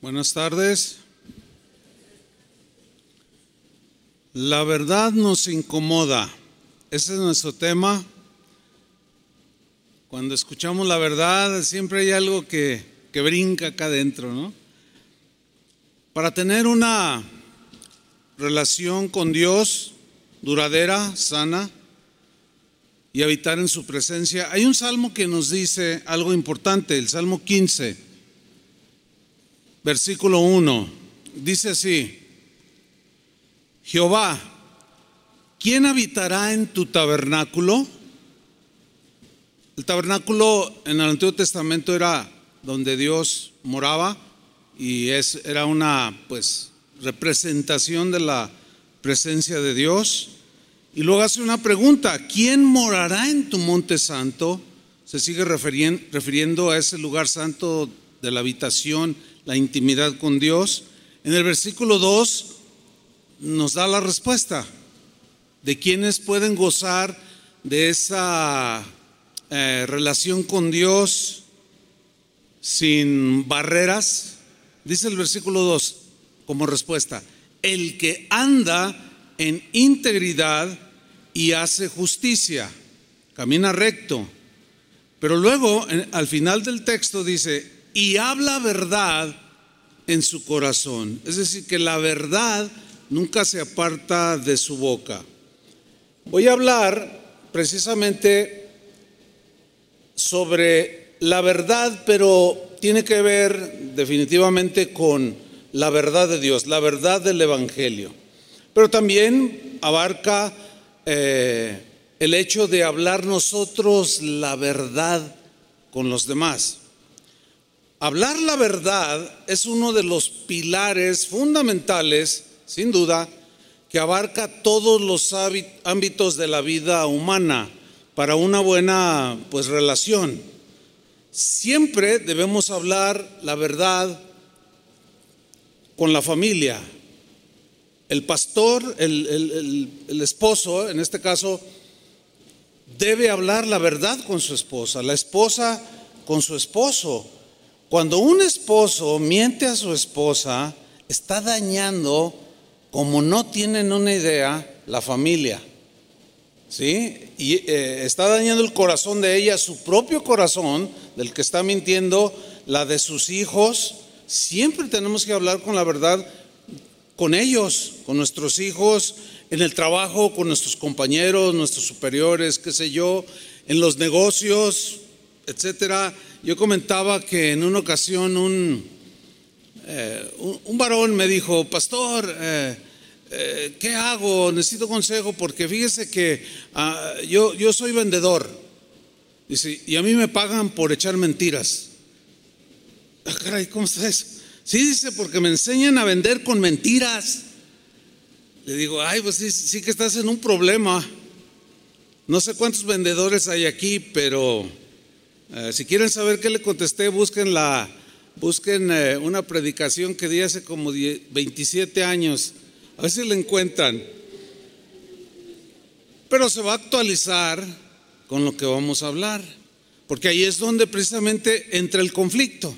Buenas tardes. La verdad nos incomoda. Ese es nuestro tema. Cuando escuchamos la verdad, siempre hay algo que, que brinca acá adentro, ¿no? Para tener una relación con Dios duradera, sana y habitar en su presencia, hay un salmo que nos dice algo importante, el Salmo 15, versículo 1. Dice así, Jehová, ¿quién habitará en tu tabernáculo? El tabernáculo en el Antiguo Testamento era donde Dios moraba y es, era una pues representación de la presencia de Dios. Y luego hace una pregunta, ¿quién morará en tu monte santo? Se sigue refiriendo a ese lugar santo de la habitación, la intimidad con Dios. En el versículo 2 nos da la respuesta de quienes pueden gozar de esa eh, relación con Dios sin barreras. Dice el versículo 2 como respuesta, el que anda en integridad y hace justicia, camina recto. Pero luego, al final del texto dice, y habla verdad en su corazón. Es decir, que la verdad nunca se aparta de su boca. Voy a hablar precisamente sobre la verdad, pero tiene que ver definitivamente con la verdad de Dios, la verdad del Evangelio. Pero también abarca eh, el hecho de hablar nosotros la verdad con los demás. Hablar la verdad es uno de los pilares fundamentales, sin duda, que abarca todos los ámbitos de la vida humana para una buena pues relación. Siempre debemos hablar la verdad con la familia. El pastor, el, el esposo, en este caso, debe hablar la verdad con su esposa, la esposa con su esposo. Cuando un esposo miente a su esposa, está dañando, como no tienen una idea, la familia. ¿Sí? Y eh, está dañando el corazón de ella, su propio corazón, del que está mintiendo, la de sus hijos. Siempre tenemos que hablar con la verdad con ellos, con nuestros hijos, en el trabajo, con nuestros compañeros, nuestros superiores, qué sé yo, en los negocios, etcétera. Yo comentaba que en una ocasión un, eh, un, varón me dijo, pastor, eh, eh, ¿qué hago? Necesito consejo porque fíjese que ah, yo, yo soy vendedor. Dice, y a mí me pagan por echar mentiras. Ah, caray, ¿cómo está eso? Sí, dice, porque me enseñan a vender con mentiras. Le digo, ay, pues sí, sí que estás en un problema. No sé cuántos vendedores hay aquí, pero eh, si quieren saber qué le contesté, busquen, la, busquen eh, una predicación que di hace como 27 años. A ver si la encuentran. Pero se va a actualizar con lo que vamos a hablar. Porque ahí es donde precisamente entra el conflicto.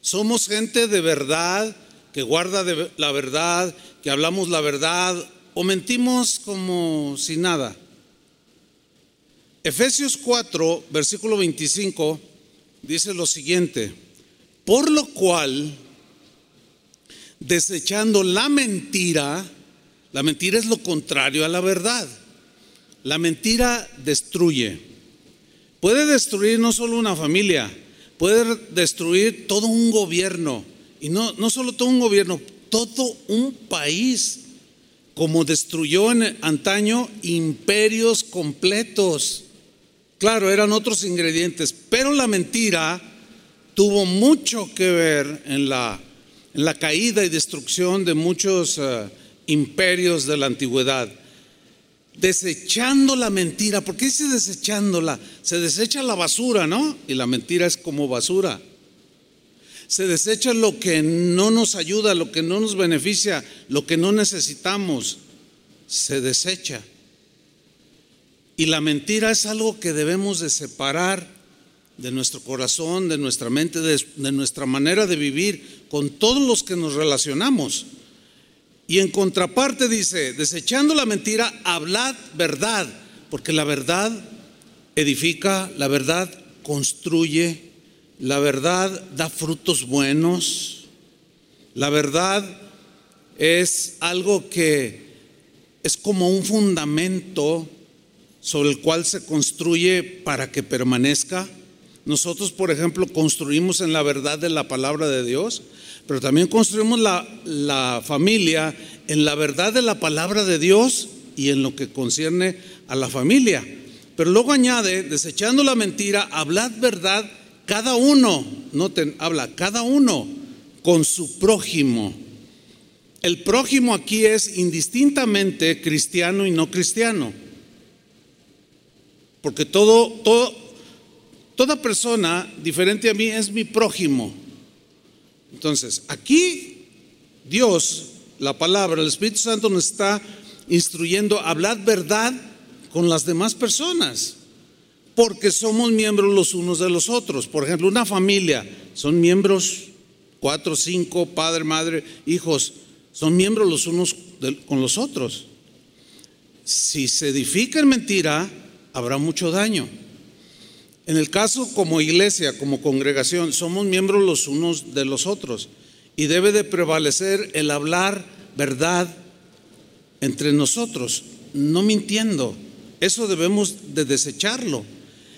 Somos gente de verdad, que guarda la verdad, que hablamos la verdad, o mentimos como si nada. Efesios 4, versículo 25, dice lo siguiente, por lo cual, desechando la mentira, la mentira es lo contrario a la verdad. La mentira destruye. Puede destruir no solo una familia, puede destruir todo un gobierno. Y no, no solo todo un gobierno, todo un país, como destruyó en antaño imperios completos. Claro, eran otros ingredientes, pero la mentira tuvo mucho que ver en la, caída y destrucción de muchos eh, imperios de la antigüedad. Desechando la mentira, ¿por qué dice desechándola? Se desecha la basura, ¿no? Y la mentira es como basura. Se desecha lo que no nos ayuda, lo que no nos beneficia, lo que no necesitamos. Se desecha. Y la mentira es algo que debemos de separar de nuestro corazón, de nuestra mente, de, nuestra manera de vivir con todos los que nos relacionamos. Y en contraparte dice, desechando la mentira, hablad verdad, porque la verdad edifica, la verdad construye, la verdad da frutos buenos, la verdad es algo que es como un fundamento sobre el cual se construye para que permanezca. Nosotros, por ejemplo, construimos en la verdad de la palabra de Dios, pero también construimos la, la, familia en la verdad de la palabra de Dios y en lo que concierne a la familia. Pero luego añade, desechando la mentira, hablad verdad cada uno, noten, habla cada uno con su prójimo. El prójimo aquí es indistintamente cristiano y no cristiano. Porque todo, toda persona diferente a mí es mi prójimo. Entonces, aquí Dios, la palabra, el Espíritu Santo nos está instruyendo a hablar verdad con las demás personas, porque somos miembros los unos de los otros. Por ejemplo, una familia, son miembros cuatro, cinco, padre, madre, hijos, son miembros los unos con los otros. Si se edifica en mentira, habrá mucho daño. En el caso como iglesia, como congregación, somos miembros los unos de los otros y debe de prevalecer el hablar verdad entre nosotros, no mintiendo. Eso debemos de desecharlo.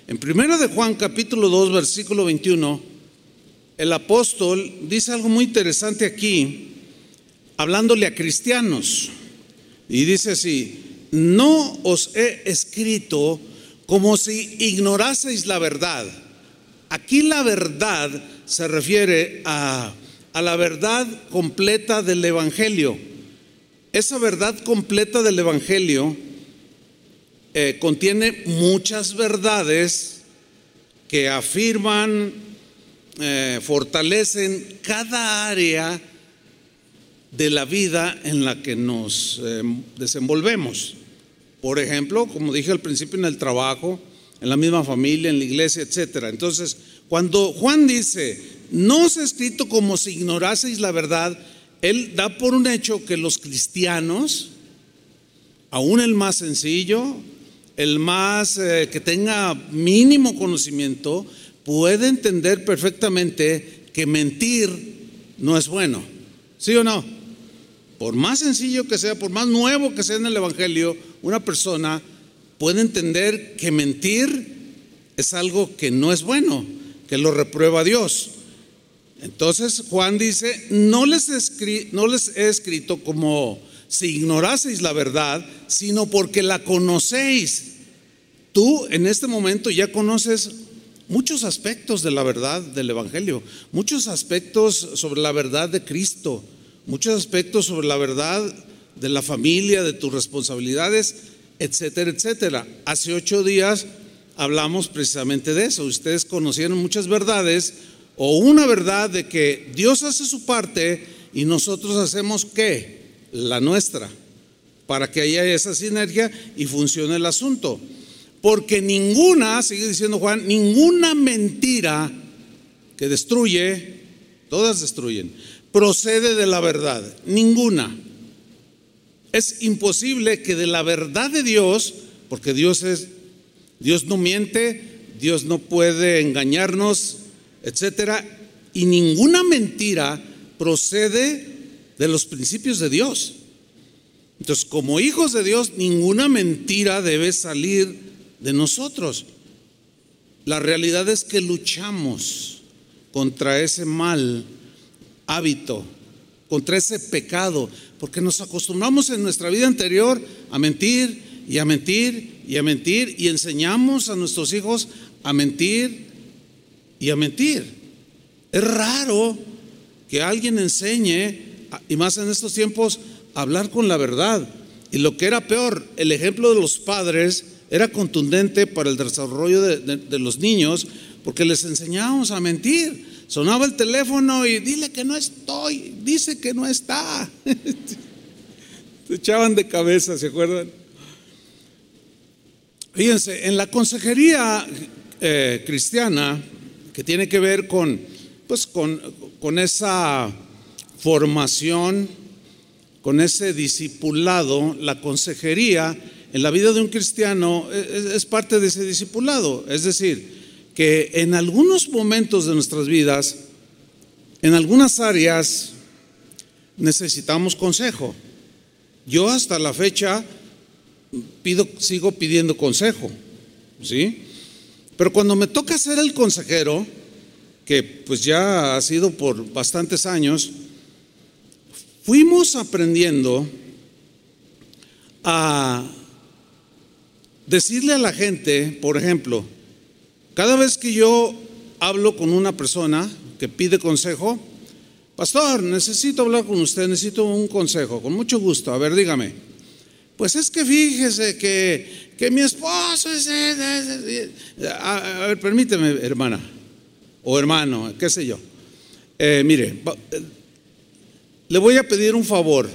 En primero de Juan capítulo 2 versículo 21, el apóstol dice algo muy interesante aquí, hablándole a cristianos. Y dice así, no os he escrito como si ignoraseis la verdad. Aquí la verdad se refiere a, a la verdad completa del Evangelio. Esa verdad completa del Evangelio eh, contiene muchas verdades que afirman, eh, fortalecen cada área de la vida en la que nos eh, desenvolvemos. Por ejemplo, como dije al principio, en el trabajo, en la misma familia, en la iglesia, etc. Entonces, cuando Juan dice, no os he escrito como si ignoraseis la verdad, él da por un hecho que los cristianos, aún el más sencillo, el más eh, que tenga mínimo conocimiento, puede entender perfectamente que mentir no es bueno. ¿Sí o no? Por más sencillo que sea, por más nuevo que sea en el Evangelio, una persona puede entender que mentir es algo que no es bueno, que lo reprueba Dios. Entonces Juan dice, no les, no les he escrito como si ignoraseis la verdad, sino porque la conocéis. Tú en este momento ya conoces muchos aspectos de la verdad del Evangelio, muchos aspectos sobre la verdad de Cristo, muchos aspectos sobre la verdad de la familia, de tus responsabilidades, etcétera, etcétera. Hace ocho días hablamos precisamente de eso. Ustedes conocieron muchas verdades o una verdad de que Dios hace su parte y nosotros hacemos qué? La nuestra, para que haya esa sinergia y funcione el asunto. Porque ninguna, sigue diciendo Juan, ninguna mentira que destruye, todas destruyen, procede de la verdad, ninguna. Es imposible que de la verdad de Dios, porque Dios es, Dios no miente, Dios no puede engañarnos, etcétera, y ninguna mentira procede de los principios de Dios. Entonces, como hijos de Dios, ninguna mentira debe salir de nosotros. La realidad es que luchamos contra ese mal hábito, contra ese pecado, porque nos acostumbramos en nuestra vida anterior a mentir y a mentir y a mentir y enseñamos a nuestros hijos a mentir y a mentir. Es raro que alguien enseñe, y más en estos tiempos, a hablar con la verdad. Y lo que era peor, el ejemplo de los padres era contundente para el desarrollo de, de los niños, porque les enseñábamos a mentir. Sonaba el teléfono y dile que no estoy, dice que no está. Se echaban de cabeza, ¿se acuerdan? Fíjense, en la consejería eh, cristiana, que tiene que ver con, pues con, con esa formación, con ese discipulado, la consejería en la vida de un cristiano es, parte de ese discipulado. Es decir, que en algunos momentos de nuestras vidas, en algunas áreas, necesitamos consejo. Yo hasta la fecha sigo pidiendo consejo, ¿sí? Pero cuando me toca ser el consejero, que pues ya ha sido por bastantes años, fuimos aprendiendo a decirle a la gente, por ejemplo, cada vez que yo hablo con una persona que pide consejo, pastor, necesito hablar con usted, necesito un consejo, con mucho gusto, a ver, dígame. Pues es que fíjese que, que mi esposo es... A, ver, permíteme, hermana, o hermano, qué sé yo. Eh, mire, eh, le voy a pedir un favor.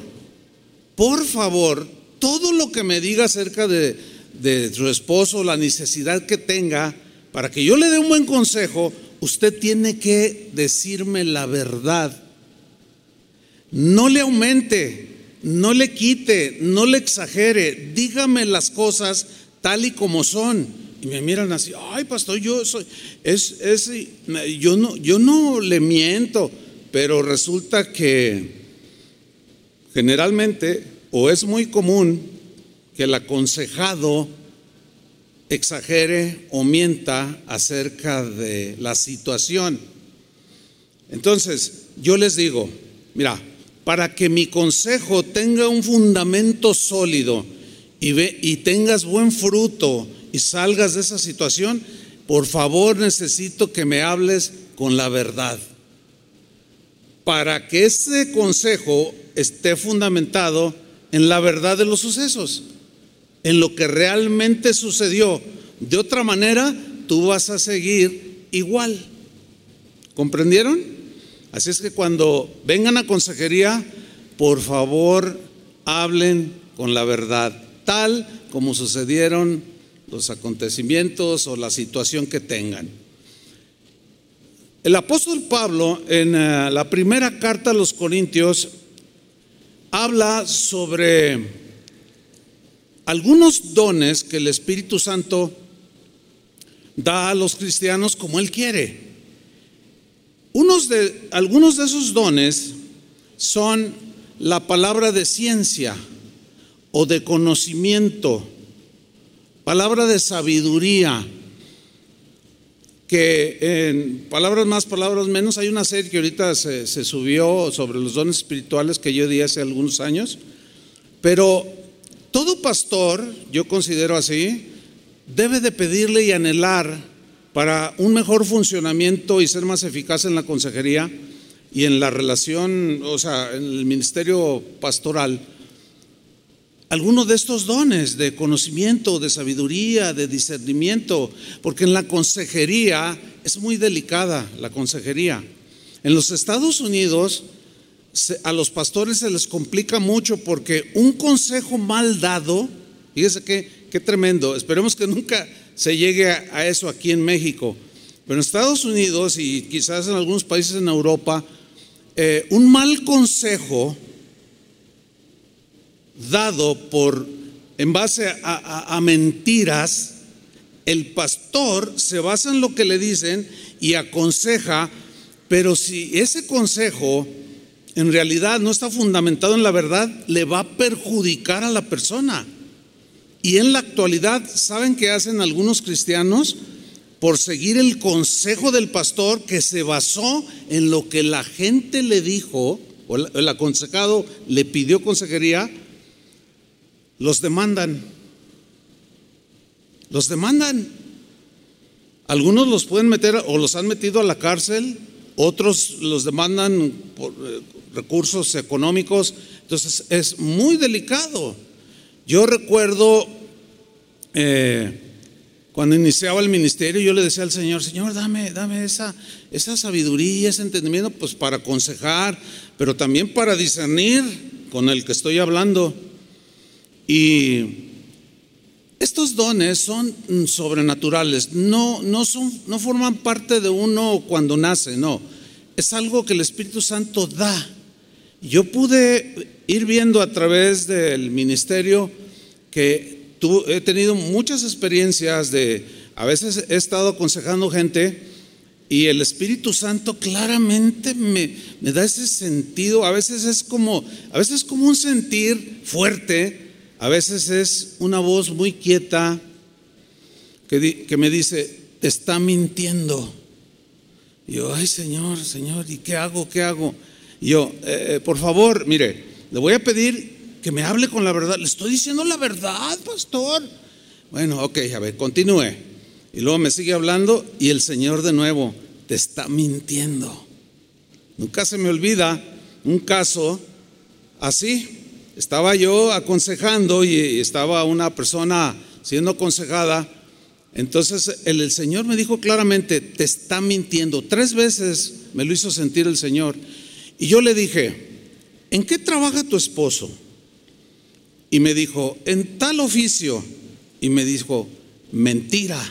Por favor, todo lo que me diga acerca de, de su esposo, la necesidad que tenga, para que yo le dé un buen consejo, usted tiene que decirme la verdad. No le aumente, no le quite, no le exagere, dígame las cosas tal y como son. Y me miran así, ay pastor, yo soy, es, yo no, yo no le miento, pero resulta que generalmente, o es muy común, que el aconsejado exagere o mienta acerca de la situación. Entonces, yo les digo, mira, para que mi consejo tenga un fundamento sólido y, ve, y tengas buen fruto y salgas de esa situación, por favor necesito que me hables con la verdad. Para que ese consejo esté fundamentado en la verdad de los sucesos, en lo que realmente sucedió. De otra manera, tú vas a seguir igual. ¿Comprendieron? Así es que cuando vengan a consejería, por favor, hablen con la verdad, tal como sucedieron los acontecimientos o la situación que tengan. El apóstol Pablo en eh, la primera carta a los Corintios habla sobre algunos dones que el Espíritu Santo da a los cristianos como Él quiere. Algunos de esos dones son la palabra de ciencia o de conocimiento, palabra de sabiduría, que en palabras más, palabras menos, hay una serie que ahorita se, subió sobre los dones espirituales que yo di hace algunos años, pero todo pastor, yo considero así, debe de pedirle y anhelar para un mejor funcionamiento y ser más eficaz en la consejería y en la relación, o sea, en el ministerio pastoral, algunos de estos dones de conocimiento, de sabiduría, de discernimiento, porque en la consejería es muy delicada la consejería. En los Estados Unidos a los pastores se les complica mucho porque un consejo mal dado, fíjese qué, qué tremendo, esperemos que nunca se llegue a, eso aquí en México. Pero en Estados Unidos y quizás en algunos países en Europa, eh, un mal consejo dado por en base a, mentiras, el pastor se basa en lo que le dicen y aconseja, pero si ese consejo en realidad no está fundamentado en la verdad, le va a perjudicar a la persona. Y en la actualidad, ¿saben qué hacen algunos cristianos? Por seguir el consejo del pastor que se basó en lo que la gente le dijo, o el aconsejado le pidió consejería, los demandan. Los demandan. Algunos los pueden meter o los han metido a la cárcel, otros los demandan por eh, recursos económicos. Entonces es muy delicado. Yo recuerdo eh, cuando iniciaba el ministerio, yo le decía al Señor, Señor, dame, dame esa, esa sabiduría, ese entendimiento, pues para aconsejar, pero también para discernir con el que estoy hablando. Y estos dones son sobrenaturales, no, no, son, no forman parte de uno cuando nace, no. Es algo que el Espíritu Santo da Yo pude ir viendo a través del ministerio que he tenido muchas experiencias de, a veces he estado aconsejando gente y el Espíritu Santo claramente me, me da ese sentido, a veces es como, a veces es como un sentir fuerte, a veces es una voz muy quieta que, me dice, te está mintiendo. Y yo, ay Señor, Señor, ¿y qué hago? ¿Qué hago? Y yo, eh, eh, por favor, mire, le voy a pedir que me hable con la verdad. Le estoy diciendo la verdad, pastor. Bueno, ok, a ver, continúe. Y luego me sigue hablando y el Señor de nuevo te está mintiendo. Nunca se me olvida un caso así. Estaba yo aconsejando y estaba una persona siendo aconsejada. Entonces el, el Señor me dijo claramente, te está mintiendo. Tres veces me lo hizo sentir el Señor. Y yo le dije, ¿en qué trabaja tu esposo? Y me dijo, en tal oficio. Y me dijo, mentira,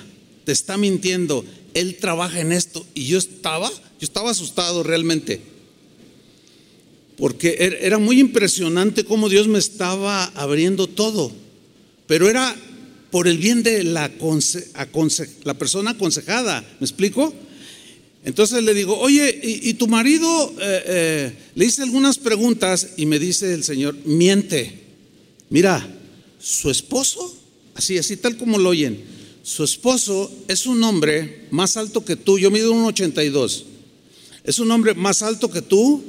te está mintiendo, él trabaja en esto. Y yo estaba, yo estaba asustado realmente. Porque er, era muy impresionante cómo Dios me estaba abriendo todo. Pero era por el bien de la, la persona aconsejada. ¿Me explico? Entonces le digo, oye, ¿y, tu marido? Eh, eh, le hice algunas preguntas y me dice el Señor, miente. Mira, su esposo, así, así tal como lo oyen, su esposo es un hombre más alto que tú, yo mido un 82, es un hombre más alto que tú,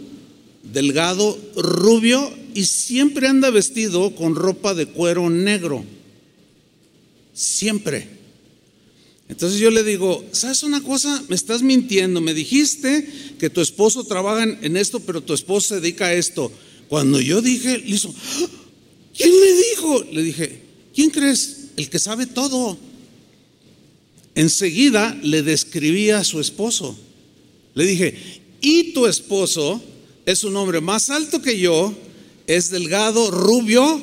delgado, rubio y siempre anda vestido con ropa de cuero negro. Siempre. Entonces yo le digo, ¿sabes una cosa? Me estás mintiendo. Me dijiste que tu esposo trabaja en esto, pero tu esposo se dedica a esto. Cuando yo dije, le hizo, ¿quién le dijo? Le dije, ¿quién crees? El que sabe todo. Enseguida le describí a su esposo. Le dije, y tu esposo es un hombre más alto que yo, es delgado, rubio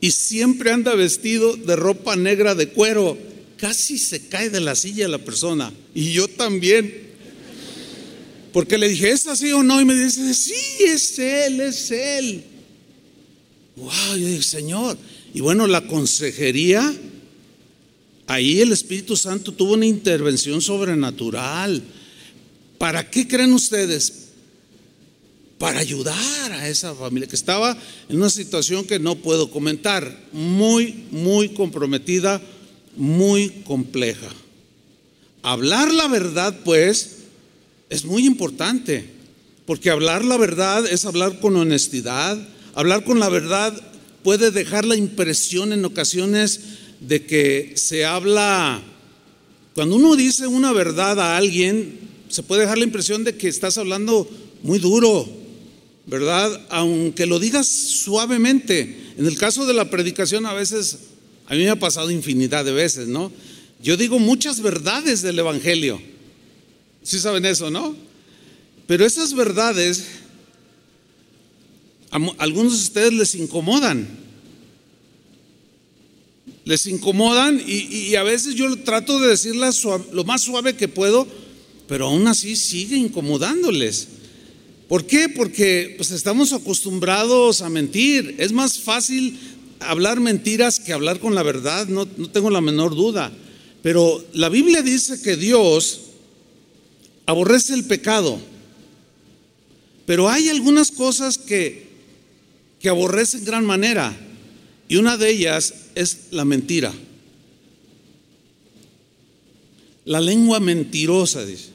y siempre anda vestido de ropa negra de cuero casi se cae de la silla la persona. Y yo también. Porque le dije, ¿es así o no? Y me dice, sí, es él, es él. Wow, yo dije, Señor. Y bueno, la consejería, ahí el Espíritu Santo tuvo una intervención sobrenatural. ¿Para qué creen ustedes? Para ayudar a esa familia que estaba en una situación que no puedo comentar, muy, muy comprometida muy compleja. Hablar la verdad, pues, es muy importante, porque hablar la verdad es hablar con honestidad, hablar con la verdad puede dejar la impresión en ocasiones de que se habla, cuando uno dice una verdad a alguien, se puede dejar la impresión de que estás hablando muy duro, ¿verdad? Aunque lo digas suavemente. En el caso de la predicación a veces a mí me ha pasado infinidad de veces, ¿no? Yo digo muchas verdades del Evangelio. ¿Sí saben eso, no? Pero esas verdades, a algunos de ustedes les incomodan. Les incomodan y, a veces yo trato de decirlas lo más suave que puedo, pero aún así sigue incomodándoles. ¿Por qué? Porque pues estamos acostumbrados a mentir. Es más fácil hablar mentiras que hablar con la verdad, no, tengo la menor duda. Pero la Biblia dice que Dios aborrece el pecado. Pero hay algunas cosas que, que aborrece en gran manera. Y una de ellas es la mentira. La lengua mentirosa, dice.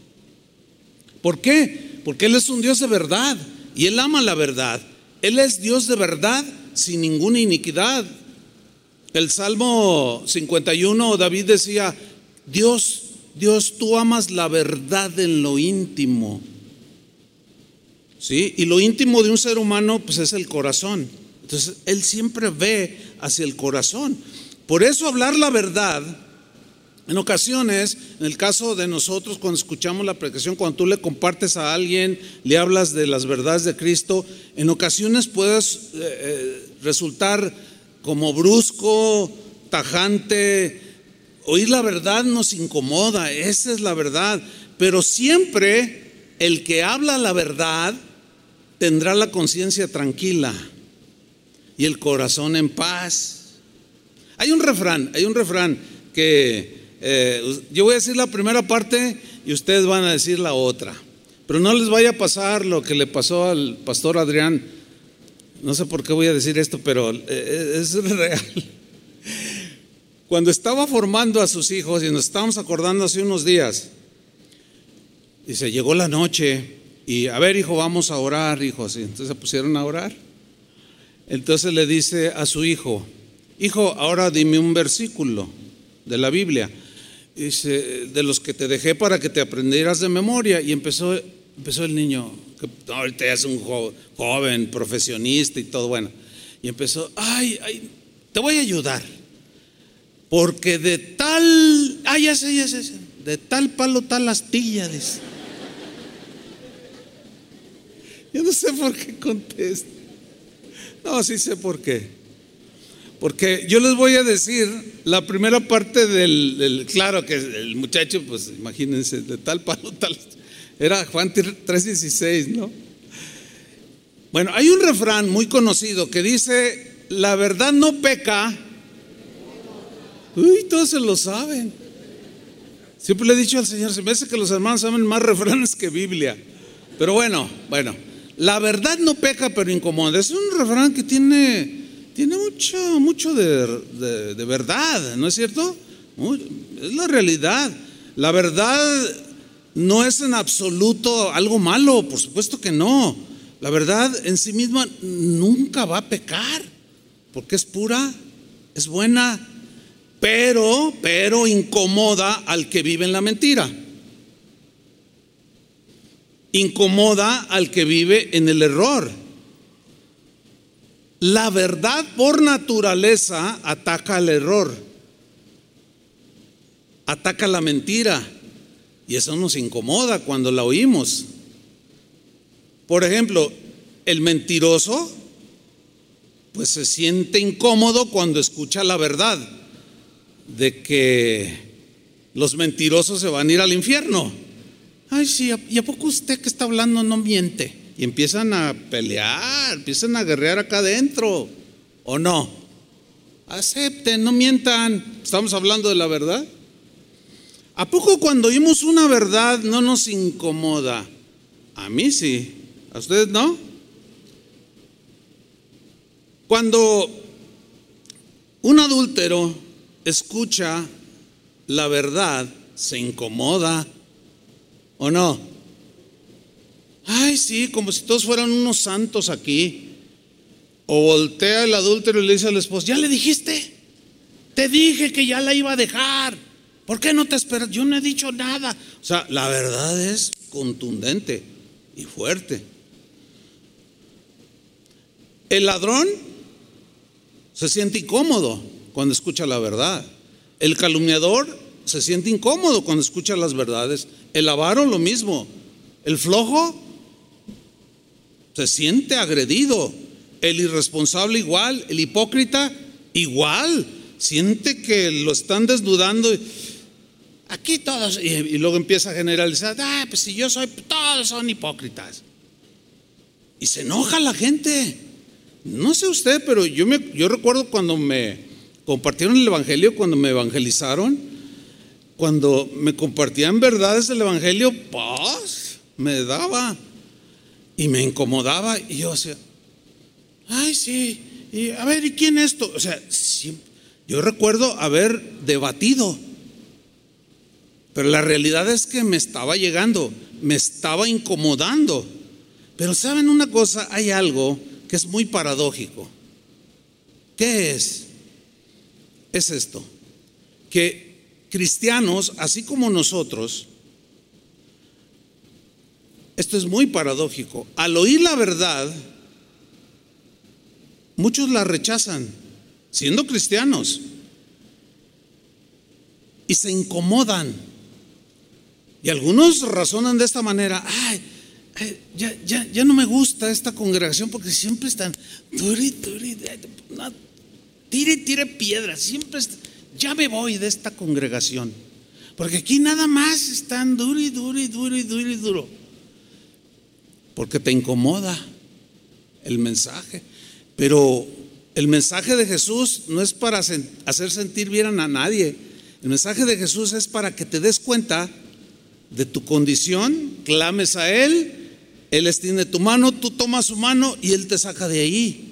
¿Por qué? Porque Él es un Dios de verdad y Él ama la verdad. Él es Dios de verdad sin ninguna iniquidad. El Salmo 51, David decía, Dios, Dios, tú amas la verdad en lo íntimo. ¿Sí? Y lo íntimo de un ser humano, pues es el corazón. Entonces, Él siempre ve hacia el corazón. Por eso hablar la verdad, en ocasiones, en el caso de nosotros, cuando escuchamos la predicación, cuando tú le compartes a alguien, le hablas de las verdades de Cristo, en ocasiones puedes eh, eh, resultar como brusco, tajante. Oír la verdad nos incomoda, esa es la verdad. Pero siempre el que habla la verdad tendrá la conciencia tranquila y el corazón en paz. Hay un refrán, hay un refrán que eh, yo voy a decir la primera parte y ustedes van a decir la otra. Pero no les vaya a pasar lo que le pasó al pastor Adrián. No sé por qué voy a decir esto, pero eh, es real. Cuando estaba formando a sus hijos y nos estábamos acordando hace unos días, dice, llegó la noche y a ver, hijo, vamos a orar, hijos. Y entonces se pusieron a orar. Entonces le dice a su hijo, hijo, ahora dime un versículo de la Biblia. Dice, de los que te dejé para que te aprendieras de memoria. Y empezó, empezó el niño, que ahorita es un joven, profesionista y todo, bueno. Y empezó, ay, ay, te voy a ayudar. Porque de tal, ay, ya sé, ya sé, de tal palo tal astilla, dice. Yo no sé por qué contesta. No, sí sé por qué. Porque yo les voy a decir la primera parte del, claro que el muchacho, pues imagínense, de tal palo, tal. Era Juan 3:16, ¿no? Bueno, hay un refrán muy conocido que dice, la verdad no peca. Uy, todos se lo saben. Siempre le he dicho al Señor, se me hace que los hermanos saben más refranes que Biblia. Pero bueno, bueno, la verdad no peca, pero incomoda. Es un refrán que tiene tiene mucho, mucho de, verdad, ¿no es cierto? es la realidad. La verdad no es en absoluto algo malo, por supuesto que no. La verdad en sí misma nunca va a pecar, porque es pura, es buena, pero, pero incomoda al que vive en la mentira. Incomoda al que vive en el error. La verdad por naturaleza ataca al error, ataca la mentira y eso nos incomoda cuando la oímos. Por ejemplo, el mentiroso pues se siente incómodo cuando escucha la verdad de que los mentirosos se van a ir al infierno. Ay, sí, ¿y a poco usted que está hablando no miente? Y empiezan a pelear, empiezan a guerrear acá adentro, ¿o no? Acepten, no mientan, estamos hablando de la verdad. ¿A poco cuando oímos una verdad no nos incomoda? A mí sí, a ustedes no. Cuando un adúltero escucha la verdad, se incomoda o no. Ay, sí, como si todos fueran unos santos aquí. O voltea el adúltero y le dice al esposo, ¿ya le dijiste? Te dije que ya la iba a dejar. ¿Por qué no te esperas? Yo no he dicho nada. O sea, la verdad es contundente y fuerte. El ladrón se siente incómodo cuando escucha la verdad. El calumniador se siente incómodo cuando escucha las verdades. El avaro lo mismo. El flojo se siente agredido. El irresponsable igual, el hipócrita igual, siente que lo están desnudando. Aquí todos, y, luego empieza a generalizar, ah, pues si yo soy, todos son hipócritas. Y se enoja la gente. No sé usted, pero yo, me, yo recuerdo cuando me compartieron el Evangelio, cuando me evangelizaron, cuando me compartían verdades del Evangelio, pues me daba y me incomodaba y yo decía, ay, sí, y a ver, ¿y quién esto? O sea, yo recuerdo haber debatido, pero la realidad es que me estaba llegando, me estaba incomodando. Pero saben una cosa, hay algo que es muy paradójico. ¿Qué es? Es esto, que cristianos, así como nosotros, esto es muy paradójico. Al oír la verdad, muchos la rechazan, siendo cristianos, y se incomodan. Y algunos razonan de esta manera, ay, ya, ya, ya, no me gusta esta congregación porque siempre están, tire, tire piedras, siempre, ya me voy de esta congregación. Porque aquí nada más están duro y duro y duro y duro y duro porque te incomoda. el mensaje. Pero el mensaje de Jesús no es para hacer sentir bien a nadie. El mensaje de Jesús es para que te des cuenta de tu condición, clames a Él, Él extiende tu mano, tú tomas su mano y Él te saca de ahí.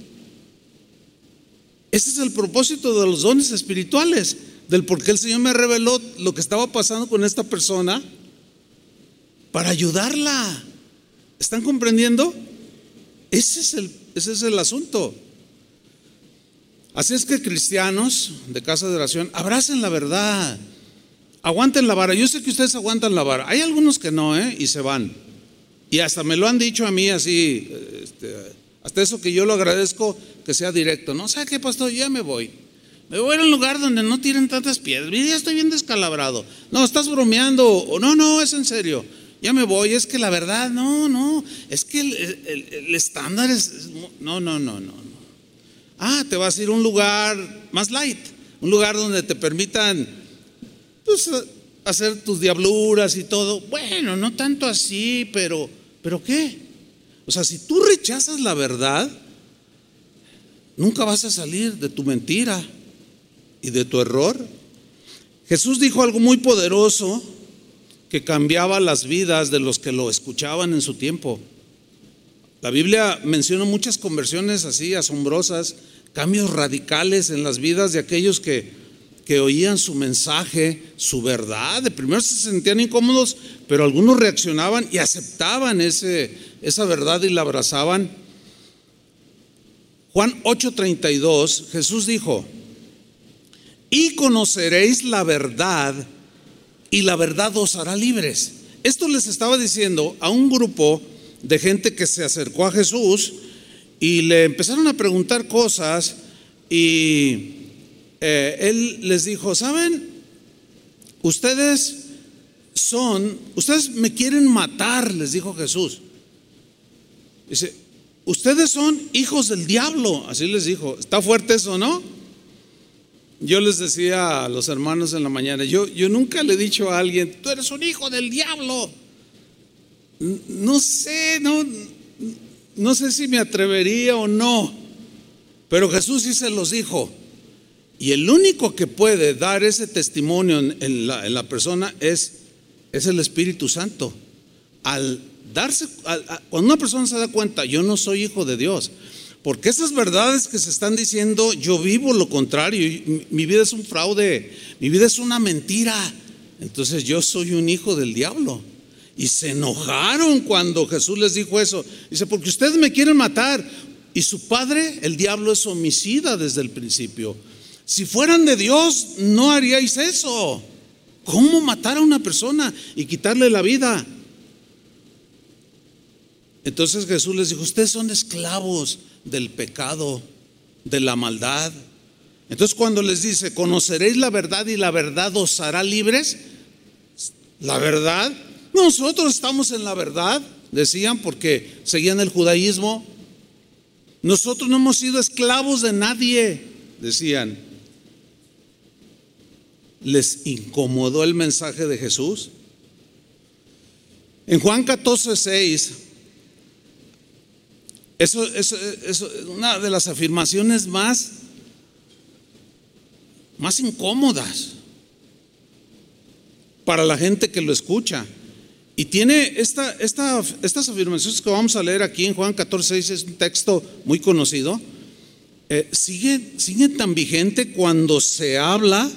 Ese es el propósito de los dones espirituales, del por qué el Señor me reveló lo que estaba pasando con esta persona para ayudarla. ¿Están comprendiendo? Ese es el, ese es el asunto. Así es que cristianos de casa de oración, abracen la verdad, aguanten la vara. Yo sé que ustedes aguantan la vara. Hay algunos que no, ¿eh? Y se van. Y hasta me lo han dicho a mí así, este, hasta eso que yo lo agradezco que sea directo. No, ¿sabe qué, pastor? Ya me voy. Me voy a un lugar donde no tienen tantas piedras. Ya estoy bien descalabrado. No, estás bromeando. No, no, es en serio. Ya me voy. Es que la verdad, no, no. Es que el, estándar es. No, no, no, no. Ah, te vas a ir a un lugar más light. Un lugar donde te permitan pues, hacer tus diabluras y todo. Bueno, no tanto así, pero, ¿pero qué? O sea, si tú rechazas la verdad, nunca vas a salir de tu mentira y de tu error. Jesús dijo algo muy poderoso que cambiaba las vidas de los que lo escuchaban en su tiempo. La Biblia menciona muchas conversiones así asombrosas, cambios radicales en las vidas de aquellos que, que oían su mensaje, su verdad. De primero se sentían incómodos, pero algunos reaccionaban y aceptaban ese, esa verdad y la abrazaban. Juan 8:32, Jesús dijo, y conoceréis la verdad y la verdad os hará libres. Esto les estaba diciendo a un grupo de gente que se acercó a Jesús y le empezaron a preguntar cosas y eh, él les dijo, ¿saben? Ustedes son, ustedes me quieren matar, les dijo Jesús. Dice, ustedes son hijos del diablo, así les dijo. ¿Está fuerte eso, no? Yo les decía a los hermanos en la mañana, yo, yo nunca le he dicho a alguien, tú eres un hijo del diablo. No sé, no, no sé si me atrevería o no, pero Jesús sí se los dijo. Y el único que puede dar ese testimonio en, la, en la, persona es, es el Espíritu Santo. Al darse, cuando una persona se da cuenta, yo no soy hijo de Dios, porque esas verdades que se están diciendo, yo vivo lo contrario, mi vida es un fraude, mi vida es una mentira, entonces yo soy un hijo del diablo. Y se enojaron cuando Jesús les dijo eso. Dice, porque ustedes me quieren matar. Y su padre, el diablo, es homicida desde el principio. Si fueran de Dios, no haríais eso. ¿Cómo matar a una persona y quitarle la vida? Entonces Jesús les dijo, ustedes son esclavos del pecado, de la maldad. Entonces cuando les dice, conoceréis la verdad y la verdad os hará libres, la verdad, nosotros estamos en la verdad, decían, porque seguían el judaísmo. Nosotros no hemos sido esclavos de nadie, decían. ¿Les incomodó el mensaje de Jesús? En Juan 14, 6 eso, es una de las afirmaciones más, más incómodas para la gente que lo escucha. Y tiene esta, esta, estas afirmaciones que vamos a leer aquí en Juan 14, es un texto muy conocido. Eh, sigue, sigue tan vigente cuando se habla,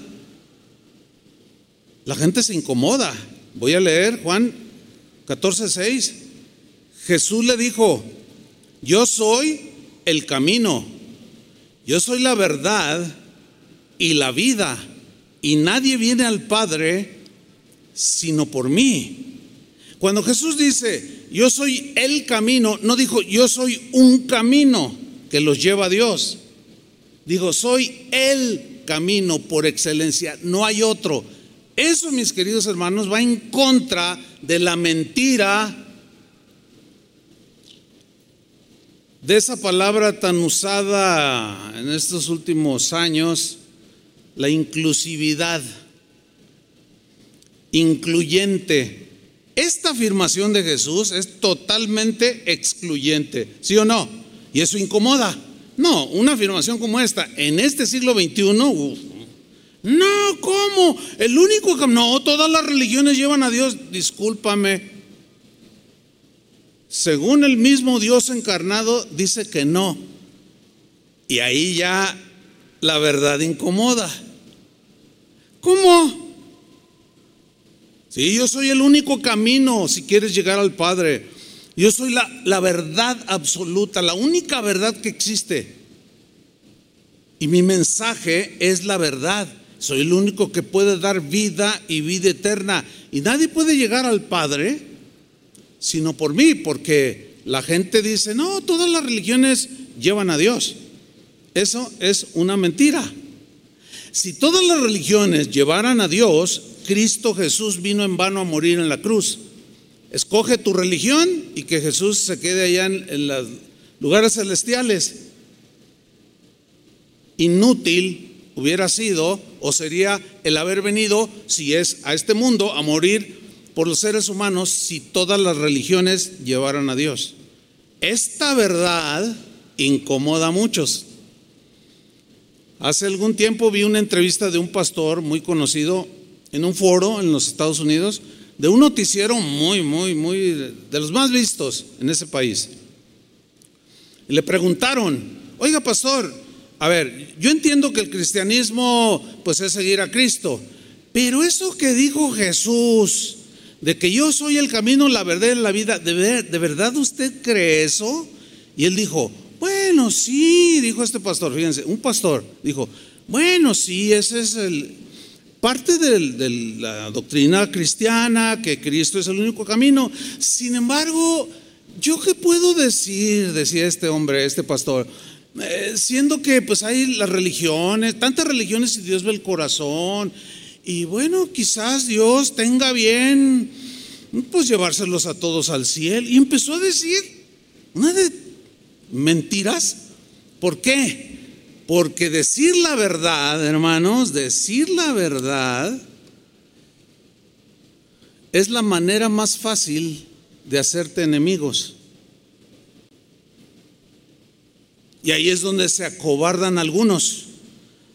la gente se incomoda. Voy a leer Juan 14, 6. Jesús le dijo, yo soy el camino, yo soy la verdad y la vida, y nadie viene al Padre sino por mí. Cuando Jesús dice, yo soy el camino, no dijo, yo soy un camino que los lleva a Dios. Dijo, soy el camino por excelencia, no hay otro. Eso, mis queridos hermanos, va en contra de la mentira de esa palabra tan usada en estos últimos años, la inclusividad, incluyente. Esta afirmación de Jesús es totalmente excluyente, ¿sí o no? y eso incomoda. No, una afirmación como esta, en este siglo XXI, no, ¿cómo? El único que... No, todas las religiones llevan a Dios, discúlpame. Según el mismo Dios encarnado, dice que no. Y ahí ya la verdad incomoda. ¿Cómo? Sí, yo soy el único camino si quieres llegar al Padre. Yo soy la, la, verdad absoluta, la única verdad que existe. Y mi mensaje es la verdad. Soy el único que puede dar vida y vida eterna. Y nadie puede llegar al Padre sino por mí, porque la gente dice, no, todas las religiones llevan a Dios. Eso es una mentira. Si todas las religiones llevaran a Dios, Cristo Jesús vino en vano a morir en la cruz. Escoge tu religión y que Jesús se quede allá en, los lugares celestiales. Inútil hubiera sido o sería el haber venido, si es a este mundo, a morir por los seres humanos si todas las religiones llevaran a Dios. Esta verdad incomoda a muchos. Hace algún tiempo vi una entrevista de un pastor muy conocido en un foro en los Estados Unidos de un noticiero muy, muy, muy, de los más vistos en ese país. Y le preguntaron, oiga pastor, a ver, yo entiendo que el cristianismo pues es seguir a Cristo, pero eso que dijo Jesús, de que yo soy el camino, la verdad y la vida, ¿de, ¿de verdad usted cree eso? Y él dijo, bueno, sí, dijo este pastor, fíjense, un pastor dijo, bueno, sí, ese es el, parte de la doctrina cristiana, que Cristo es el único camino. Sin embargo, ¿yo qué puedo decir? Decía este hombre, este pastor. Eh, siendo que pues hay las religiones, tantas religiones y Dios ve el corazón. Y bueno, quizás Dios tenga bien, pues llevárselos a todos al cielo. Y empezó a decir una de mentiras. ¿Por qué? Porque decir la verdad, hermanos, decir la verdad es la manera más fácil de hacerte enemigos. Y ahí es donde se acobardan algunos.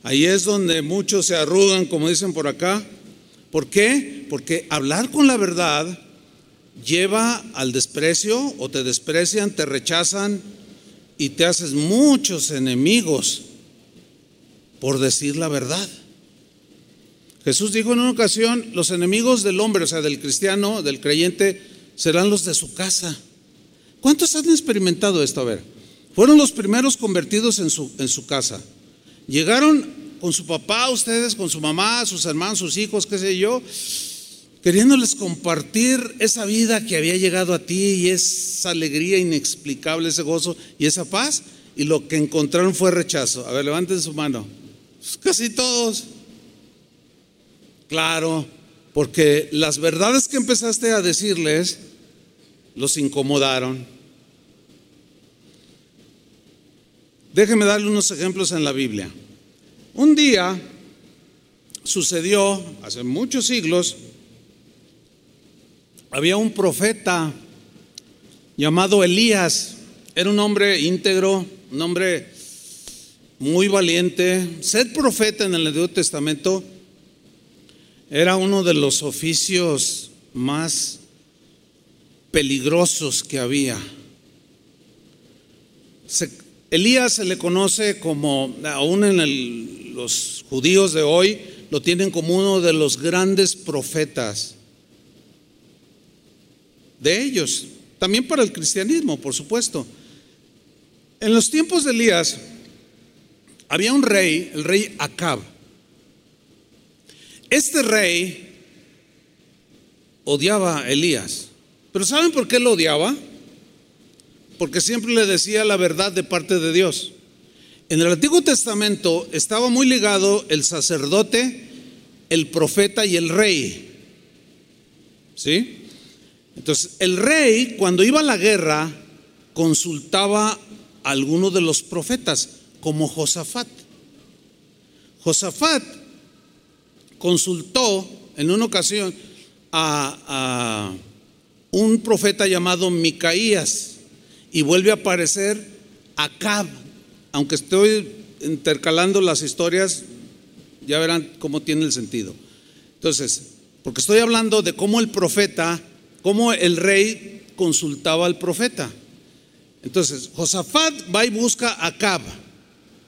Ahí es donde muchos se arrugan, como dicen por acá. ¿Por qué? Porque hablar con la verdad lleva al desprecio o te desprecian, te rechazan y te haces muchos enemigos por decir la verdad. Jesús dijo en una ocasión, los enemigos del hombre, o sea, del cristiano, del creyente, serán los de su casa. ¿Cuántos han experimentado esto? A ver, fueron los primeros convertidos en su, en su casa. Llegaron con su papá, ustedes, con su mamá, sus hermanos, sus hijos, qué sé yo, queriéndoles compartir esa vida que había llegado a ti y esa alegría inexplicable, ese gozo y esa paz, y lo que encontraron fue rechazo. A ver, levanten su mano. Pues casi todos. Claro, porque las verdades que empezaste a decirles los incomodaron. Déjeme darle unos ejemplos en la Biblia. Un día sucedió, hace muchos siglos, había un profeta llamado Elías. Era un hombre íntegro, un hombre muy valiente. Ser profeta en el Antiguo Testamento era uno de los oficios más peligrosos que había. Elías se le conoce como, aún en los judíos de hoy, lo tienen como uno de los grandes profetas de ellos, también para el cristianismo, por supuesto. En los tiempos de Elías, había un rey, el rey Acab. Este rey odiaba a Elías. Pero ¿saben por qué lo odiaba? Porque siempre le decía la verdad de parte de Dios. En el Antiguo Testamento estaba muy ligado el sacerdote, el profeta y el rey. ¿Sí? Entonces, el rey, cuando iba a la guerra, consultaba a alguno de los profetas como Josafat. Josafat consultó en una ocasión a, un profeta llamado Micaías y vuelve a aparecer Acab, aunque estoy intercalando las historias, ya verán cómo tiene el sentido. Entonces, porque estoy hablando de cómo el profeta, cómo el rey consultaba al profeta. Entonces, Josafat va y busca a Acab.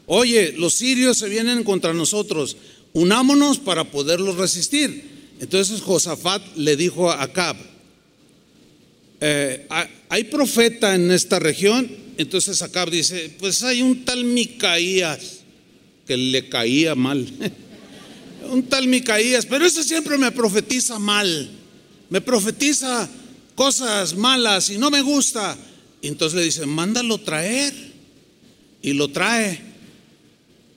Oye, los sirios se vienen contra nosotros, unámonos para poderlos resistir. Entonces Josafat le dijo a Acab, eh, ¿hay profeta en esta región? Entonces Acab dice, pues hay un tal Micaías que le caía mal. un tal Micaías, pero ese siempre me profetiza mal. Me profetiza cosas malas y no me gusta. entonces le dice, mándalo traer. Y lo trae.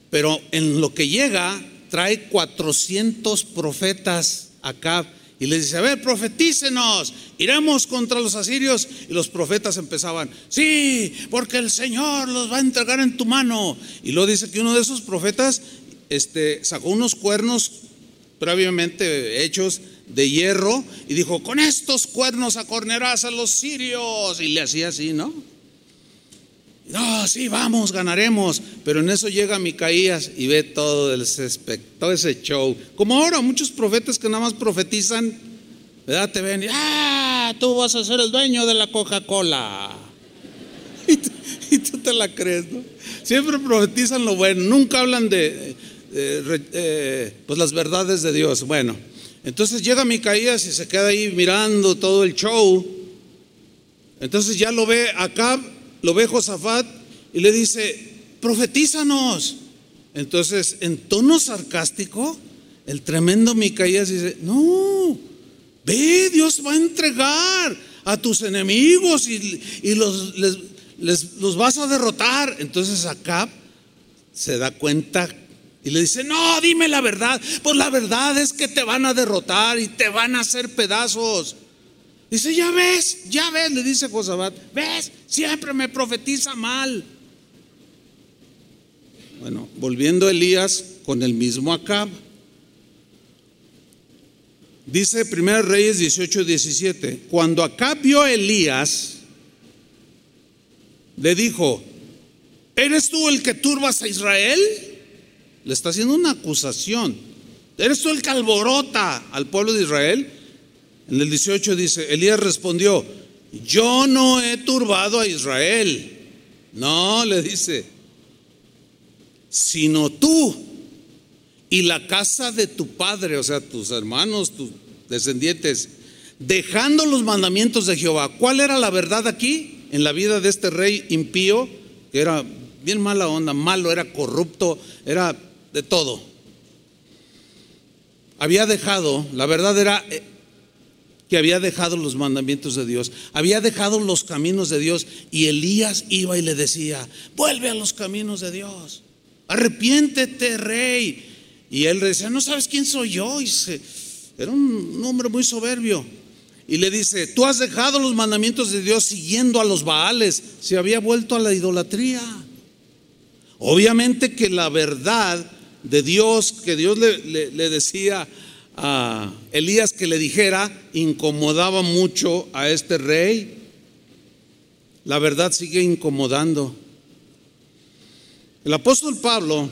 Pero en lo que llega, trae 400 profetas acá y les dice, a ver, profetícenos, iremos contra los asirios. Y los profetas empezaban, sí, porque el Señor los va a entregar en tu mano. Y luego dice que uno de esos profetas este, sacó unos cuernos previamente hechos de hierro y dijo, con estos cuernos acornerás a los sirios. Y le hacía así, ¿no? No, sí, vamos, ganaremos. Pero en eso llega Micaías y ve todo, ese, todo ese show. Como ahora, muchos profetas que nada más profetizan, ¿verdad? Te ven y, ah, tú vas a ser el dueño de la Coca-Cola. Y, tú te la crees, ¿no? Siempre profetizan lo bueno, nunca hablan de eh, pues las verdades de Dios. Bueno, entonces llega Micaías y se queda ahí mirando todo el show. Entonces ya lo ve acá lo ve Josafat y le dice, profetízanos. Entonces, en tono sarcástico, el tremendo Micaías dice, no, ve, Dios va a entregar a tus enemigos y, los, los vas a derrotar. Entonces Acab se da cuenta y le dice, no, dime la verdad. Pues la verdad es que te van a derrotar y te van a hacer pedazos. Dice, ya ves, ya ves, le dice Josabat, ves, siempre me profetiza mal. Bueno, volviendo Elías con el mismo Acab. Dice 1 Reyes 18, 17, cuando Acab vio a Elías, le dijo, ¿eres tú el que turbas a Israel? Le está haciendo una acusación. ¿Eres tú el que alborota al pueblo de Israel? En el 18 dice, Elías respondió, yo no he turbado a Israel. No, le dice, sino tú y la casa de tu padre, o sea, tus hermanos, tus descendientes, dejando los mandamientos de Jehová. ¿Cuál era la verdad aquí en la vida de este rey impío? Que era bien mala onda, malo, era corrupto, era de todo. Había dejado, la verdad era eh, que había dejado los mandamientos de Dios, había dejado los caminos de Dios y Elías iba y le decía, vuelve a los caminos de Dios, arrepiéntete rey. Y él decía, no sabes quién soy yo. Y era un hombre muy soberbio. Y le dice, tú has dejado los mandamientos de Dios siguiendo a los Baales, se había vuelto a la idolatría. Obviamente que la verdad de Dios, que Dios le, le decía a Elías que le dijera incomodaba mucho a este rey. La verdad sigue incomodando. El apóstol Pablo,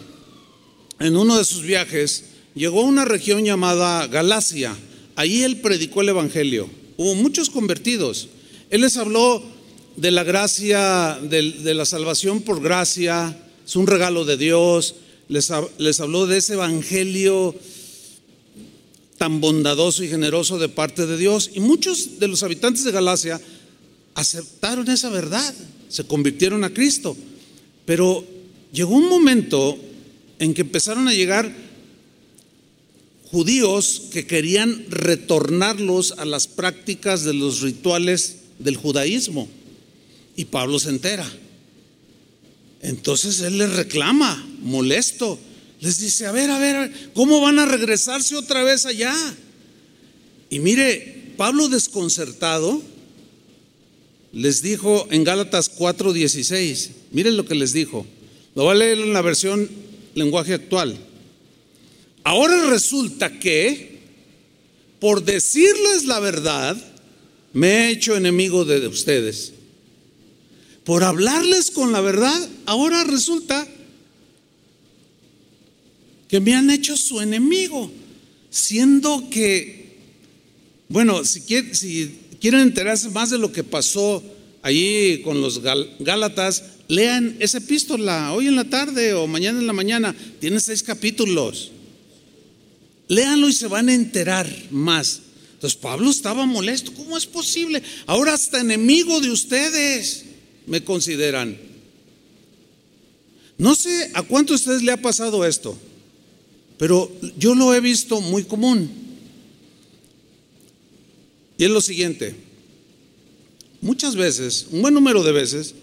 en uno de sus viajes, llegó a una región llamada Galacia. Ahí él predicó el Evangelio. Hubo muchos convertidos. Él les habló de la gracia, de, la salvación por gracia, es un regalo de Dios. Les, les habló de ese Evangelio tan bondadoso y generoso de parte de Dios. Y muchos de los habitantes de Galacia aceptaron esa verdad, se convirtieron a Cristo. Pero llegó un momento en que empezaron a llegar judíos que querían retornarlos a las prácticas de los rituales del judaísmo. Y Pablo se entera. Entonces él les reclama, molesto les dice, a ver, a ver, ¿cómo van a regresarse otra vez allá? Y mire, Pablo desconcertado les dijo en Gálatas 4:16, miren lo que les dijo, lo voy a leer en la versión lenguaje actual. Ahora resulta que, por decirles la verdad, me he hecho enemigo de ustedes. por hablarles con la verdad, ahora resulta que me han hecho su enemigo, siendo que, bueno, si, quieren enterarse más de lo que pasó allí con los Gálatas, lean esa epístola hoy en la tarde o mañana en la mañana, tiene seis capítulos. Léanlo y se van a enterar más. Entonces Pablo estaba molesto. ¿Cómo es posible? Ahora hasta enemigo de ustedes me consideran. No sé a cuánto a ustedes le ha pasado esto, pero yo lo he visto muy común. Y es lo siguiente. Muchas veces, un buen número de veces,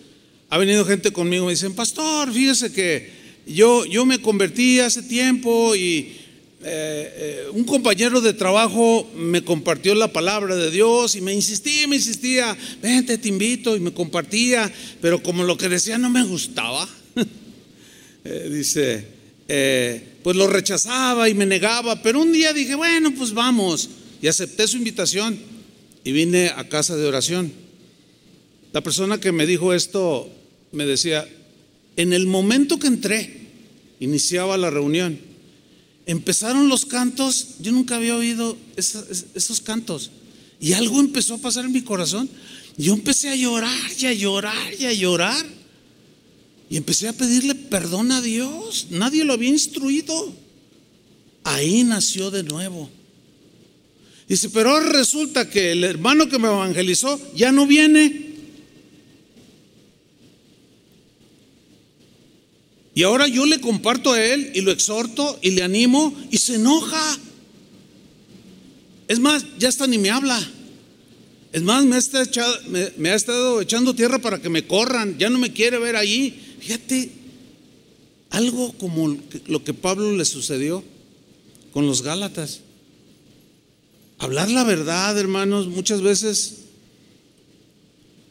ha venido gente conmigo y me dicen, pastor, fíjese que yo, yo me convertí hace tiempo y eh, eh, un compañero de trabajo me compartió la palabra de Dios y me insistía, me insistía, vente, te invito y me compartía, pero como lo que decía no me gustaba, eh, dice, pues lo rechazaba y me negaba, pero un día dije, bueno, pues vamos, y acepté su invitación y vine a casa de oración. La persona que me dijo esto me decía, en el momento que entré, iniciaba la reunión, empezaron los cantos, yo nunca había oído esos, cantos. Y algo empezó a pasar en mi corazón. Yo empecé a llorar y a llorar y a llorar. Y empecé a pedirle perdón a Dios. Nadie lo había instruido. Ahí nació de nuevo. Dice, pero resulta que el hermano que me evangelizó ya no viene. Y ahora yo le comparto a él y lo exhorto y le animo y se enoja. Es más, ya hasta ni me habla. Es más, me ha, estado, echando tierra para que me corran. Ya no me quiere ver ahí. Fíjate, algo como lo que Pablo le sucedió con los Gálatas. Hablar la verdad, hermanos, muchas veces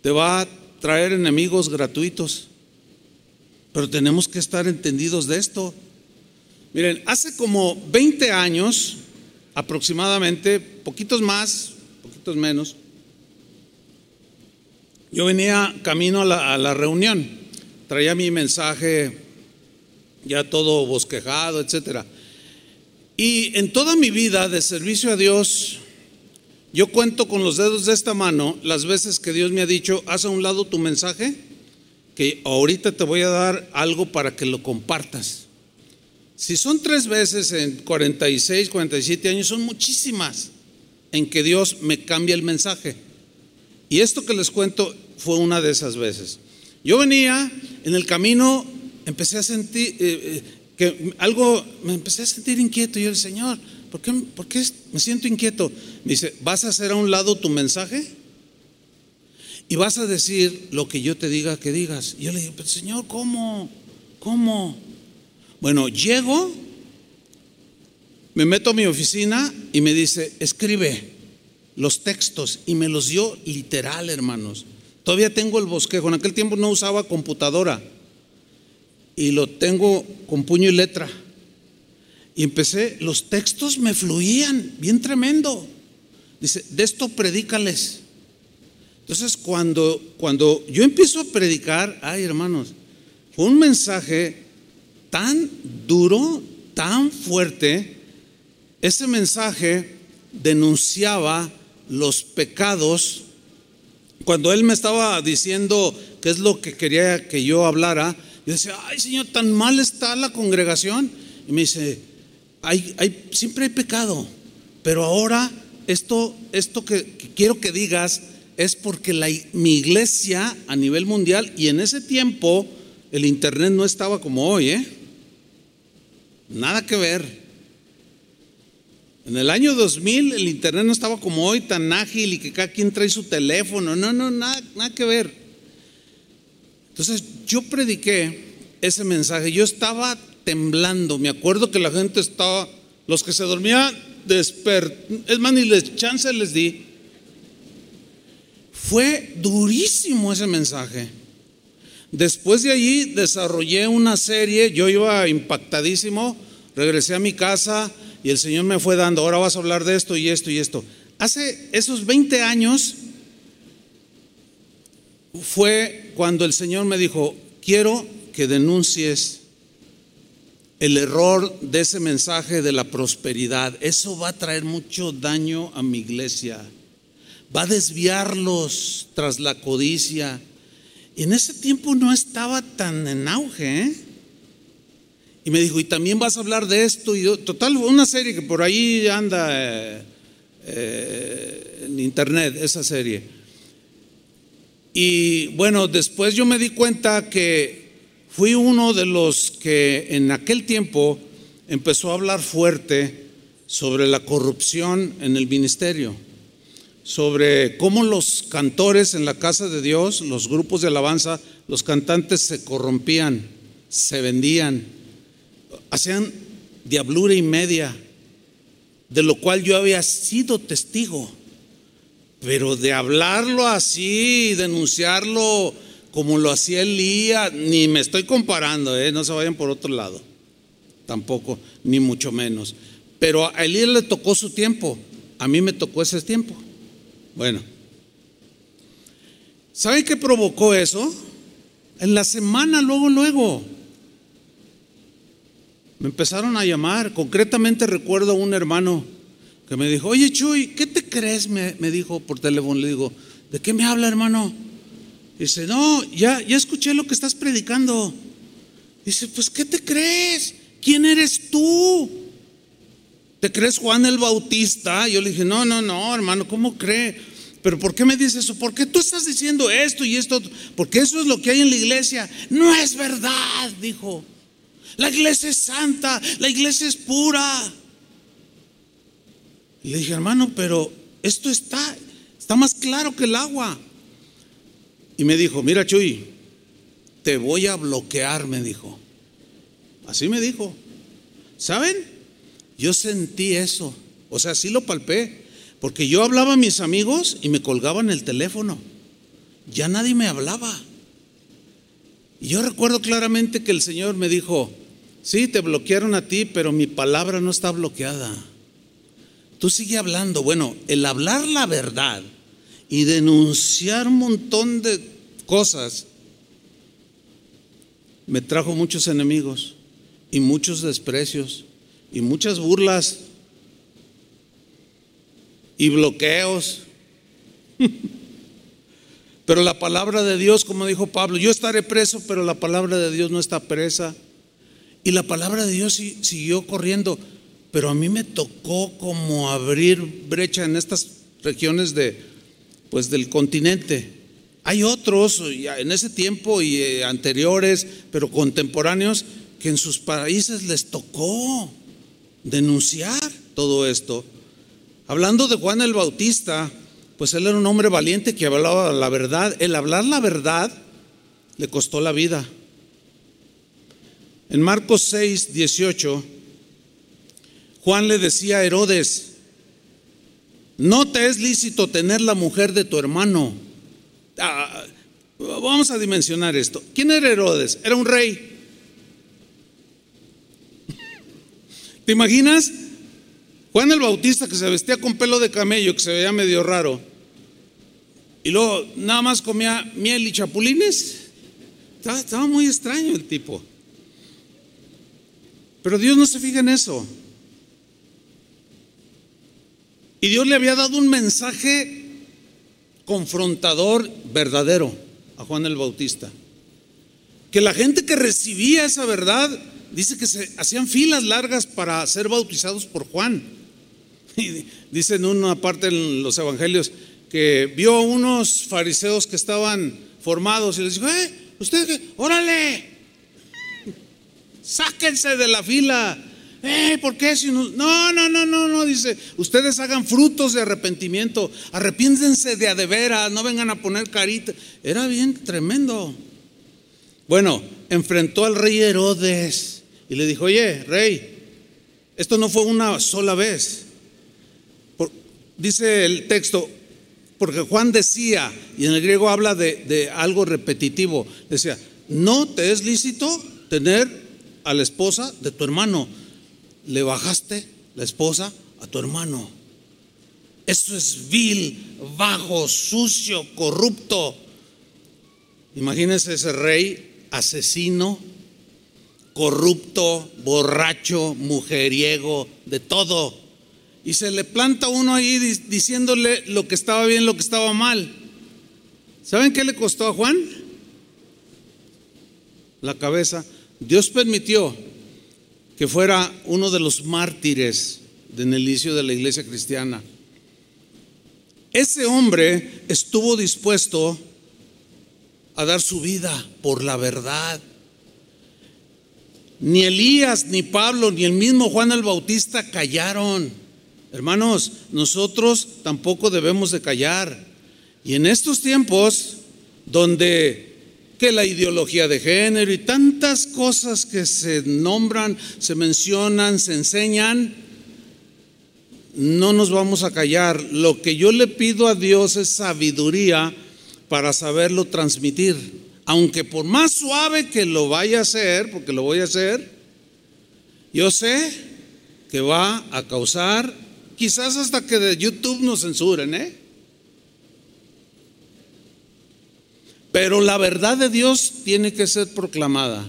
te va a traer enemigos gratuitos. Pero tenemos que estar entendidos de esto. Miren, hace como 20 años aproximadamente, poquitos más, poquitos menos, yo venía camino a la, a la reunión, traía mi mensaje ya todo bosquejado, etcétera. Y en toda mi vida de servicio a Dios, yo cuento con los dedos de esta mano las veces que Dios me ha dicho, haz a un lado tu mensaje que ahorita te voy a dar algo para que lo compartas. Si son tres veces en 46, 47 años, son muchísimas en que Dios me cambia el mensaje. Y esto que les cuento fue una de esas veces. Yo venía en el camino, empecé a sentir eh, eh, que algo, me empecé a sentir inquieto. Y yo, el Señor, ¿por qué, ¿por qué me siento inquieto? Me dice, ¿vas a hacer a un lado tu mensaje? y vas a decir lo que yo te diga que digas. Y yo le digo, pero Señor, ¿cómo? ¿Cómo? Bueno, llego, me meto a mi oficina y me dice, escribe los textos y me los dio literal, hermanos. Todavía tengo el bosquejo, en aquel tiempo no usaba computadora y lo tengo con puño y letra. Y empecé, los textos me fluían, bien tremendo. Dice, de esto predícales. Entonces, cuando, cuando yo empiezo a predicar, ay hermanos, fue un mensaje tan duro, tan fuerte, ese mensaje denunciaba los pecados. Cuando él me estaba diciendo qué es lo que quería que yo hablara, yo decía, ay Señor, tan mal está la congregación. Y me dice, hay, hay, siempre hay pecado, pero ahora esto, esto que quiero que digas es porque la, mi iglesia a nivel mundial, y en ese tiempo el Internet no estaba como hoy, ¿eh? Nada que ver. En el año 2000 el Internet no estaba como hoy, tan ágil y que cada quien trae su teléfono. No, no, nada, nada que ver. Entonces yo prediqué ese mensaje. Yo estaba temblando. Me acuerdo que la gente estaba, los que se dormían, despertados. Es más, ni les chance les di fue durísimo ese mensaje. Después de allí desarrollé una serie, yo iba impactadísimo, regresé a mi casa y el Señor me fue dando, ahora vas a hablar de esto y esto y esto. Hace esos 20 años, fue cuando el Señor me dijo, quiero que denuncies el error de ese mensaje de la prosperidad. Eso va a traer mucho daño a mi iglesia. Va a desviarlos tras la codicia. Y en ese tiempo no estaba tan en auge. ¿eh? Y me dijo, y también vas a hablar de esto. Y total, una serie que por ahí anda eh, eh, en internet, esa serie. Y bueno, después yo me di cuenta que Fui uno de los que en aquel tiempo empezó a hablar fuerte sobre la corrupción en el ministerio, sobre cómo los cantores en la casa de Dios, los grupos de alabanza, los cantantes se corrompían, se vendían, hacían diablura y media, de lo cual yo había sido testigo. Pero de hablarlo así, denunciarlo como lo hacía Elías, ni me estoy comparando, ¿eh? no se vayan por otro lado, tampoco, ni mucho menos. Pero a Elías le tocó su tiempo, a mí me tocó ese tiempo. Bueno, ¿saben qué provocó eso? En la semana, luego, luego, me empezaron a llamar. Concretamente recuerdo a un hermano que me dijo, oye Chuy, ¿qué te crees? Me, dijo por teléfono. Le digo, ¿de qué me habla hermano? Dice, no, ya, ya escuché lo que estás predicando. Dice, pues ¿qué te crees? ¿Quién eres tú? ¿Te crees Juan el Bautista? Yo le dije, no, no, no, hermano, ¿cómo cree? Pero ¿por qué me dices eso? ¿Por qué tú estás diciendo esto y esto? Porque eso es lo que hay en la iglesia. No es verdad, dijo. La iglesia es santa, la iglesia es pura. Y le dije, hermano, pero esto está, está más claro que el agua. Y me dijo, mira Chuy, te voy a bloquear, me dijo. Así me dijo. ¿Saben? Yo sentí eso. O sea, sí lo palpé. Porque yo hablaba a mis amigos y me colgaban el teléfono. Ya nadie me hablaba. Y yo recuerdo claramente que el Señor me dijo, sí, te bloquearon a ti, pero mi palabra no está bloqueada. Tú sigue hablando. Bueno, el hablar la verdad y denunciar un montón de cosas, me trajo muchos enemigos y muchos desprecios y muchas burlas y bloqueos. Pero la palabra de Dios, como dijo Pablo, yo estaré preso, pero la palabra de Dios no está presa. Y la palabra de Dios siguió corriendo, pero a mí me tocó como abrir brecha en estas regiones de, pues del continente. Hay otros en ese tiempo y eh, anteriores, pero contemporáneos, que en sus países les tocó denunciar todo esto. Hablando de Juan el Bautista, pues él era un hombre valiente que hablaba la verdad. El hablar la verdad le costó la vida. En Marcos 6, 18, Juan le decía a Herodes, no te es lícito tener la mujer de tu hermano. Ah, vamos a dimensionar esto. ¿Quién era Herodes? Era un rey. ¿Te imaginas? Juan el Bautista que se vestía con pelo de camello, que se veía medio raro. Y luego nada más comía miel y chapulines. estaba muy extraño el tipo. Pero Dios no se fija en eso. Y Dios le había dado un mensaje confrontador verdadero a Juan el Bautista. Que la gente que recibía esa verdad, dice que se hacían filas largas para ser bautizados por Juan. Y dice en una parte en los evangelios que vio a unos fariseos que estaban formados y les dijo, eh, ustedes, órale, sáquense de la fila ¿por qué? Si no, no, no, no, no, dice, ustedes hagan frutos de arrepentimiento, arrepiéntense de a de veras, no vengan a poner carita. Era bien tremendo. Bueno, enfrentó al rey Herodes y le dijo, oye, rey, esto no fue una sola vez. dice el texto, porque Juan decía, y en el griego habla de algo repetitivo, decía, no te es lícito tener a la esposa de tu hermano le bajaste la esposa a tu hermano. Eso es vil, bajo, sucio, corrupto. Imagínense ese rey asesino, corrupto, borracho, mujeriego, de todo. Y se le planta uno ahí diciéndole lo que estaba bien, lo que estaba mal. ¿Saben qué le costó a Juan? La cabeza. Dios permitió que fuera uno de los mártires en el inicio de la iglesia cristiana. Ese hombre estuvo dispuesto a dar su vida por la verdad. Ni Elías, ni Pablo, ni el mismo Juan el Bautista callaron. Hermanos, nosotros tampoco debemos de callar. Y en estos tiempos donde que la ideología de género y tantas cosas que se nombran, se mencionan, se enseñan, no nos vamos a callar. Lo que yo le pido a Dios es sabiduría para saberlo transmitir. Aunque por más suave que lo vaya a hacer, porque lo voy a hacer, yo sé que va a causar, quizás hasta que de YouTube nos censuren, ¿eh? Pero la verdad de Dios tiene que ser proclamada.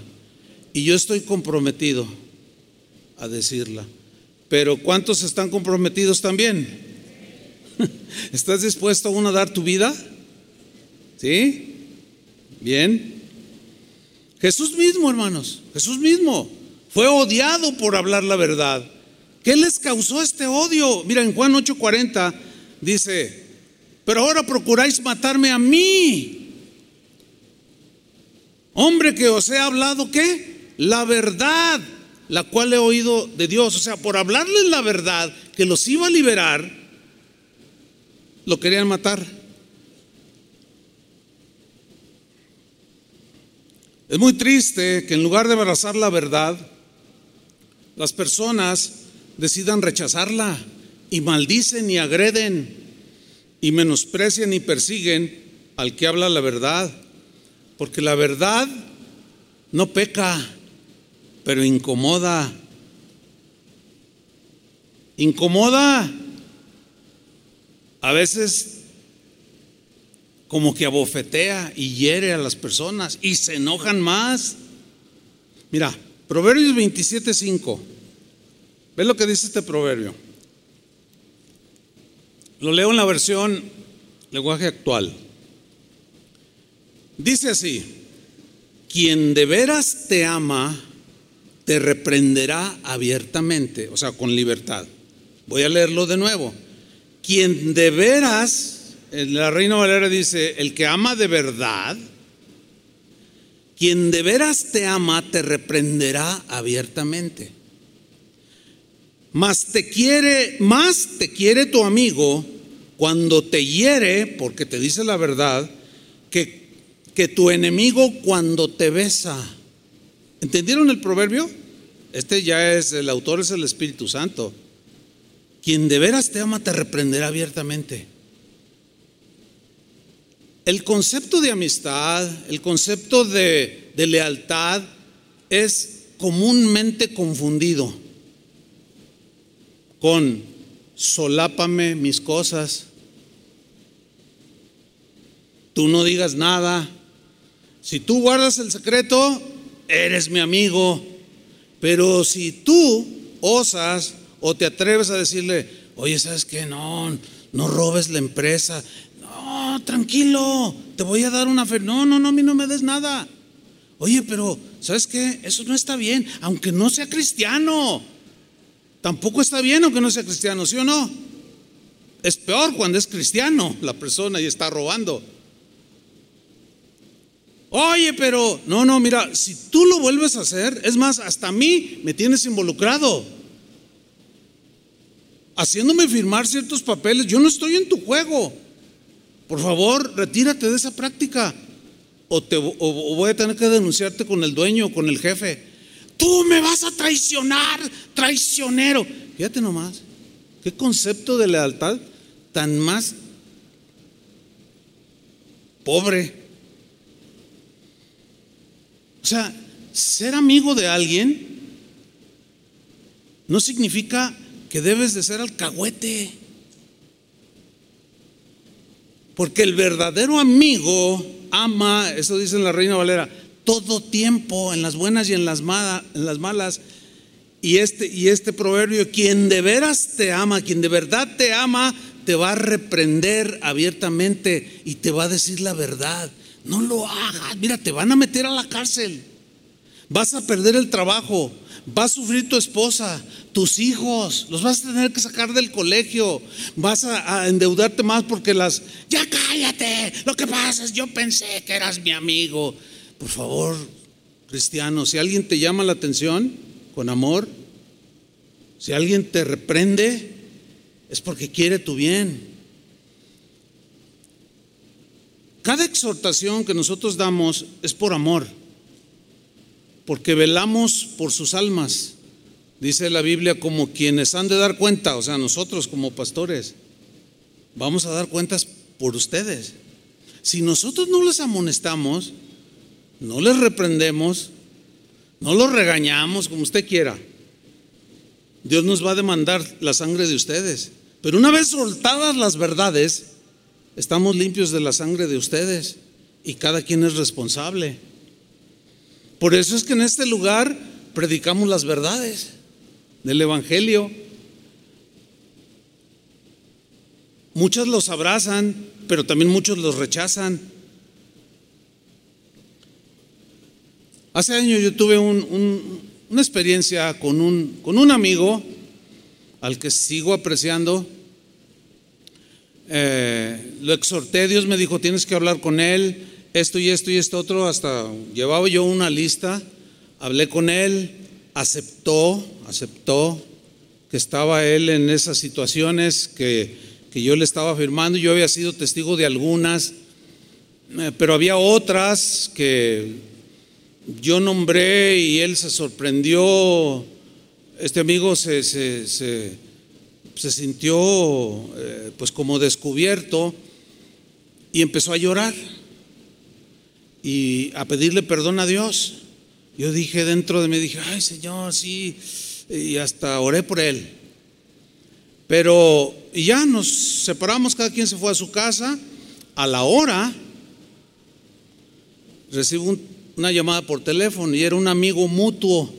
Y yo estoy comprometido a decirla. Pero ¿cuántos están comprometidos también? ¿Estás dispuesto aún a dar tu vida? ¿Sí? Bien. Jesús mismo, hermanos, Jesús mismo fue odiado por hablar la verdad. ¿Qué les causó este odio? Mira, en Juan 8:40 dice, pero ahora procuráis matarme a mí. Hombre que os he hablado, ¿qué? La verdad, la cual he oído de Dios. O sea, por hablarles la verdad que los iba a liberar, lo querían matar. Es muy triste que en lugar de abrazar la verdad, las personas decidan rechazarla y maldicen y agreden y menosprecian y persiguen al que habla la verdad. Porque la verdad no peca, pero incomoda. Incomoda. A veces como que abofetea y hiere a las personas y se enojan más. Mira, Proverbios 27:5. ¿Ves lo que dice este proverbio? Lo leo en la versión lenguaje actual. Dice así: Quien de veras te ama, te reprenderá abiertamente, o sea, con libertad. Voy a leerlo de nuevo. Quien de veras la Reina Valera dice, el que ama de verdad, quien de veras te ama te reprenderá abiertamente. Más te quiere, más te quiere tu amigo cuando te hiere, porque te dice la verdad, que, que tu enemigo cuando te besa. ¿Entendieron el proverbio? Este ya es, el autor es el Espíritu Santo. Quien de veras te ama te reprenderá abiertamente. El concepto de amistad, el concepto de, lealtad es comúnmente confundido con solápame mis cosas, tú no digas nada, si tú guardas el secreto, eres mi amigo, pero si tú osas o te atreves a decirle, oye, ¿sabes qué? No, no robes la empresa, tranquilo, te voy a dar una fe. No, no, no, a mí no me des nada. Oye, pero, ¿sabes qué? Eso no está bien, aunque no sea cristiano. Tampoco está bien aunque no sea cristiano, ¿sí o no? Es peor cuando es cristiano la persona y está robando. Oye, pero, no, no, mira, si tú lo vuelves a hacer, es más, hasta a mí me tienes involucrado. Haciéndome firmar ciertos papeles, yo no estoy en tu juego. Por favor, retírate de esa práctica. O, te, voy a tener que denunciarte con el dueño con el jefe. Tú me vas a traicionar, traicionero. Fíjate nomás, qué concepto de lealtad tan más pobre. O sea, ser amigo de alguien no significa que debes de ser alcahuete. Porque el verdadero amigo ama, eso dice la Reina Valera, todo tiempo, en las buenas y en las, en las malas. Y este, y este proverbio, quien de veras te ama, quien de verdad te ama, te va a reprender abiertamente y te va a decir la verdad. No lo hagas, mira, te van a meter a la cárcel. Vas a perder el trabajo, va a sufrir tu esposa, tus hijos, los vas a tener que sacar del colegio, vas a, a, endeudarte más porque las, ya cállate, lo que pasa es yo pensé que eras mi amigo. Por favor, cristiano, si alguien te llama la atención con amor, si alguien te reprende, es porque quiere tu bien. Cada exhortación que nosotros damos es por amor, porque velamos por sus almas. Dice la Biblia como quienes han de dar cuenta, o sea, nosotros como pastores, vamos a dar cuentas por ustedes. Si nosotros no les amonestamos, no les reprendemos, no los regañamos como usted quiera, Dios nos va a demandar la sangre de ustedes. Pero una vez soltadas las verdades, Estamos limpios de la sangre de ustedes y cada quien es responsable. Por eso es que en este lugar predicamos las verdades del Evangelio. Muchos los abrazan, pero también muchos los rechazan. Hace años yo tuve una experiencia con un, con un amigo al que sigo apreciando eh, lo exhorté, Dios me dijo, tienes que hablar con él, esto y esto y esto otro, hasta llevaba yo una lista, hablé con él, aceptó, aceptó que estaba él en esas situaciones que, que yo le estaba afirmando, yo había sido testigo de algunas, eh, pero había otras que yo nombré y él se sorprendió, este amigo se, se, se se sintió eh, pues como descubierto y empezó a llorar y a pedirle perdón a Dios. Yo dije dentro de mí, dije, ay Señor, sí, y hasta oré por él. Pero ya nos separamos, cada quien se fue a su casa. A la hora recibo una llamada por teléfono y era un amigo mutuo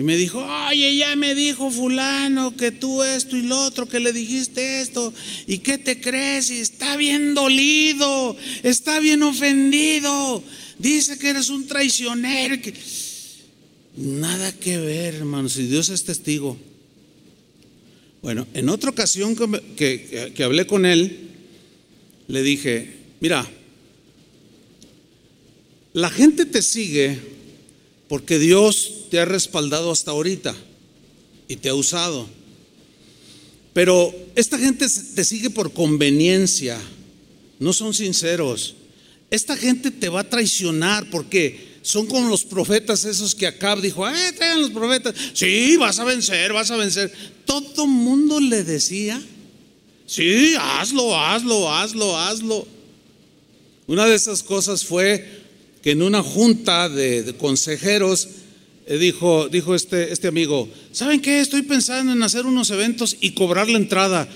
y me dijo, oye, ya me dijo fulano que tú esto y lo otro, que le dijiste esto, y qué te crees, y está bien dolido, está bien ofendido, dice que eres un traicionero. Nada que ver, hermano, si Dios es testigo. Bueno, en otra ocasión que, que hablé con él, le dije, mira, la gente te sigue porque Dios te ha respaldado hasta ahorita y te ha usado. Pero esta gente te sigue por conveniencia, no son sinceros. Esta gente te va a traicionar porque son como los profetas esos que Acab dijo, eh, traigan los profetas. Sí, vas a vencer, vas a vencer. Todo mundo le decía, sí, hazlo, hazlo, hazlo, hazlo. Una de esas cosas fue que en una junta de, consejeros dijo, dijo este, este amigo, ¿saben qué? Estoy pensando en hacer unos eventos y cobrar la entrada.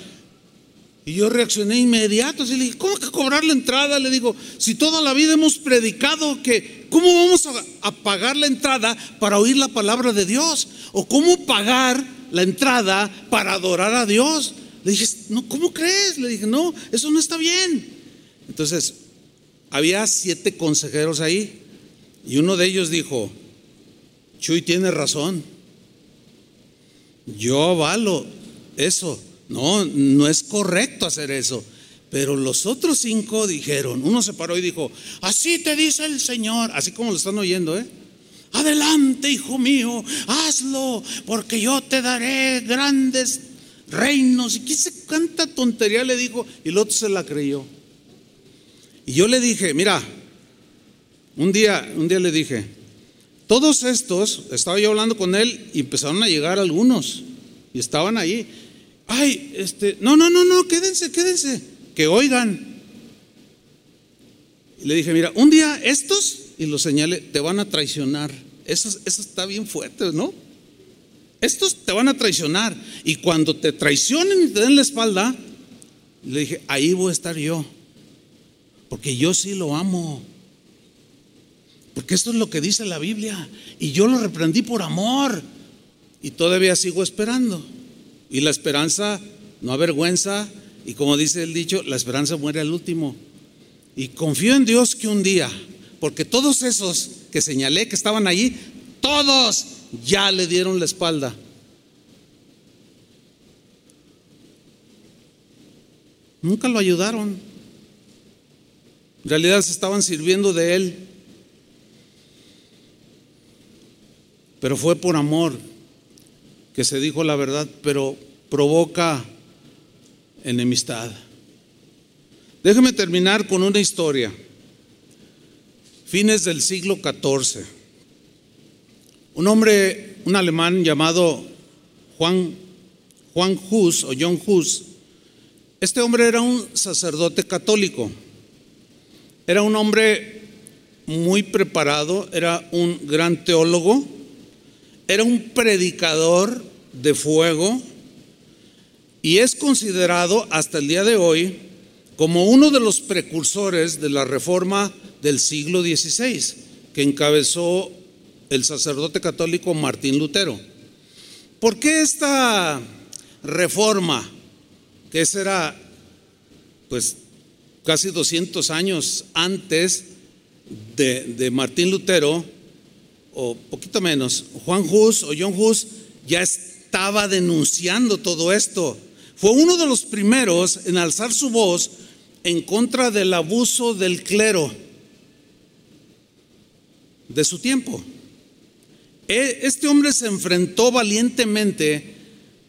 Y yo reaccioné inmediato, y le dije, ¿cómo que cobrar la entrada? Le digo, si toda la vida hemos predicado que, ¿cómo vamos a, a, pagar la entrada para oír la palabra de Dios? ¿O cómo pagar la entrada para adorar a Dios? Le dije, no, ¿cómo crees? Le dije, no, eso no está bien. Entonces, había siete consejeros ahí y uno de ellos dijo, Chuy tiene razón, yo avalo eso, no, no es correcto hacer eso. Pero los otros cinco dijeron, uno se paró y dijo, así te dice el Señor, así como lo están oyendo, ¿eh? Adelante, hijo mío, hazlo, porque yo te daré grandes reinos. ¿Y qué se canta tontería le dijo? Y el otro se la creyó. Y yo le dije, mira, un día, un día le dije, todos estos, estaba yo hablando con él y empezaron a llegar algunos y estaban ahí. Ay, este, no, no, no, no, quédense, quédense, que oigan. Y le dije, mira, un día estos, y lo señalé, te van a traicionar. Eso, eso está bien fuerte, ¿no? Estos te van a traicionar. Y cuando te traicionen y te den la espalda, le dije, ahí voy a estar yo porque yo sí lo amo. Porque esto es lo que dice la Biblia. Y yo lo reprendí por amor. Y todavía sigo esperando. Y la esperanza no avergüenza. Y como dice el dicho, la esperanza muere al último. Y confío en Dios que un día, porque todos esos que señalé que estaban allí, todos ya le dieron la espalda. Nunca lo ayudaron. En realidad se estaban sirviendo de él. Pero fue por amor que se dijo la verdad, pero provoca enemistad. Déjeme terminar con una historia. Fines del siglo XIV. Un hombre, un alemán llamado Juan, Juan Hus o John Hus, este hombre era un sacerdote católico, era un hombre muy preparado, era un gran teólogo, era un predicador de fuego y es considerado hasta el día de hoy como uno de los precursores de la reforma del siglo XVI que encabezó el sacerdote católico Martín Lutero. ¿Por qué esta reforma? que ese era pues casi 200 años antes de, Martín Lutero, o poquito menos, Juan Hus o John Hus ya estaba denunciando todo esto. Fue uno de los primeros en alzar su voz en contra del abuso del clero de su tiempo. E, este hombre se enfrentó valientemente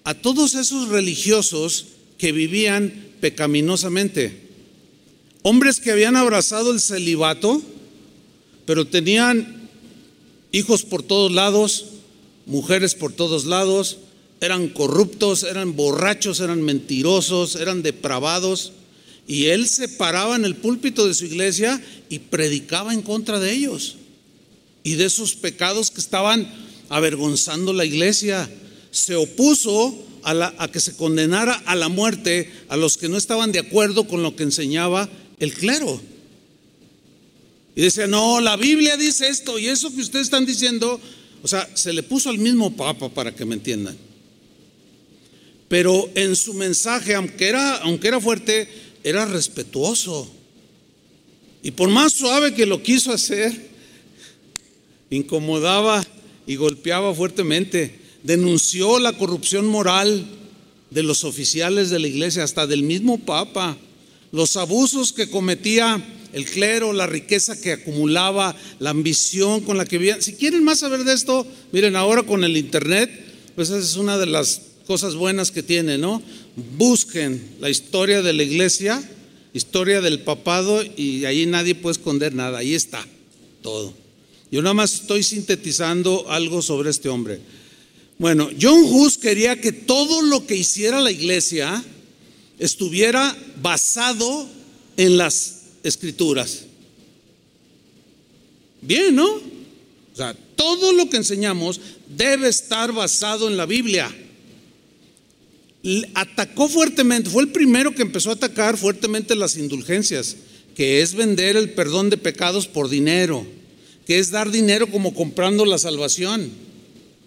a todos esos religiosos que vivían pecaminosamente. Hombres que habían abrazado el celibato, pero tenían hijos por todos lados, mujeres por todos lados, eran corruptos, eran borrachos, eran mentirosos, eran depravados. Y él se paraba en el púlpito de su iglesia y predicaba en contra de ellos y de esos pecados que estaban avergonzando la iglesia. Se opuso a, que se condenara a la muerte a los que no estaban de acuerdo con lo que enseñaba el clero. Y decía, no, la Biblia dice esto y eso que ustedes están diciendo, o sea, se le puso al mismo papa para que me entiendan. Pero en su mensaje, aunque era, aunque era fuerte, era respetuoso. Y por más suave que lo quiso hacer, incomodaba y golpeaba fuertemente denunció la corrupción moral de los oficiales de la iglesia, hasta del mismo Papa, los abusos que cometía el clero, la riqueza que acumulaba, la ambición con la que vivían. Si quieren más saber de esto, miren, ahora con el Internet, pues esa es una de las cosas buenas que tiene, ¿no? Busquen la historia de la iglesia, historia del papado, y ahí nadie puede esconder nada, ahí está todo. Yo nada más estoy sintetizando algo sobre este hombre. Bueno, John Hus quería que todo lo que hiciera la iglesia estuviera basado en las escrituras. Bien, ¿no? O sea, todo lo que enseñamos debe estar basado en la Biblia. Atacó fuertemente, fue el primero que empezó a atacar fuertemente las indulgencias, que es vender el perdón de pecados por dinero, que es dar dinero como comprando la salvación.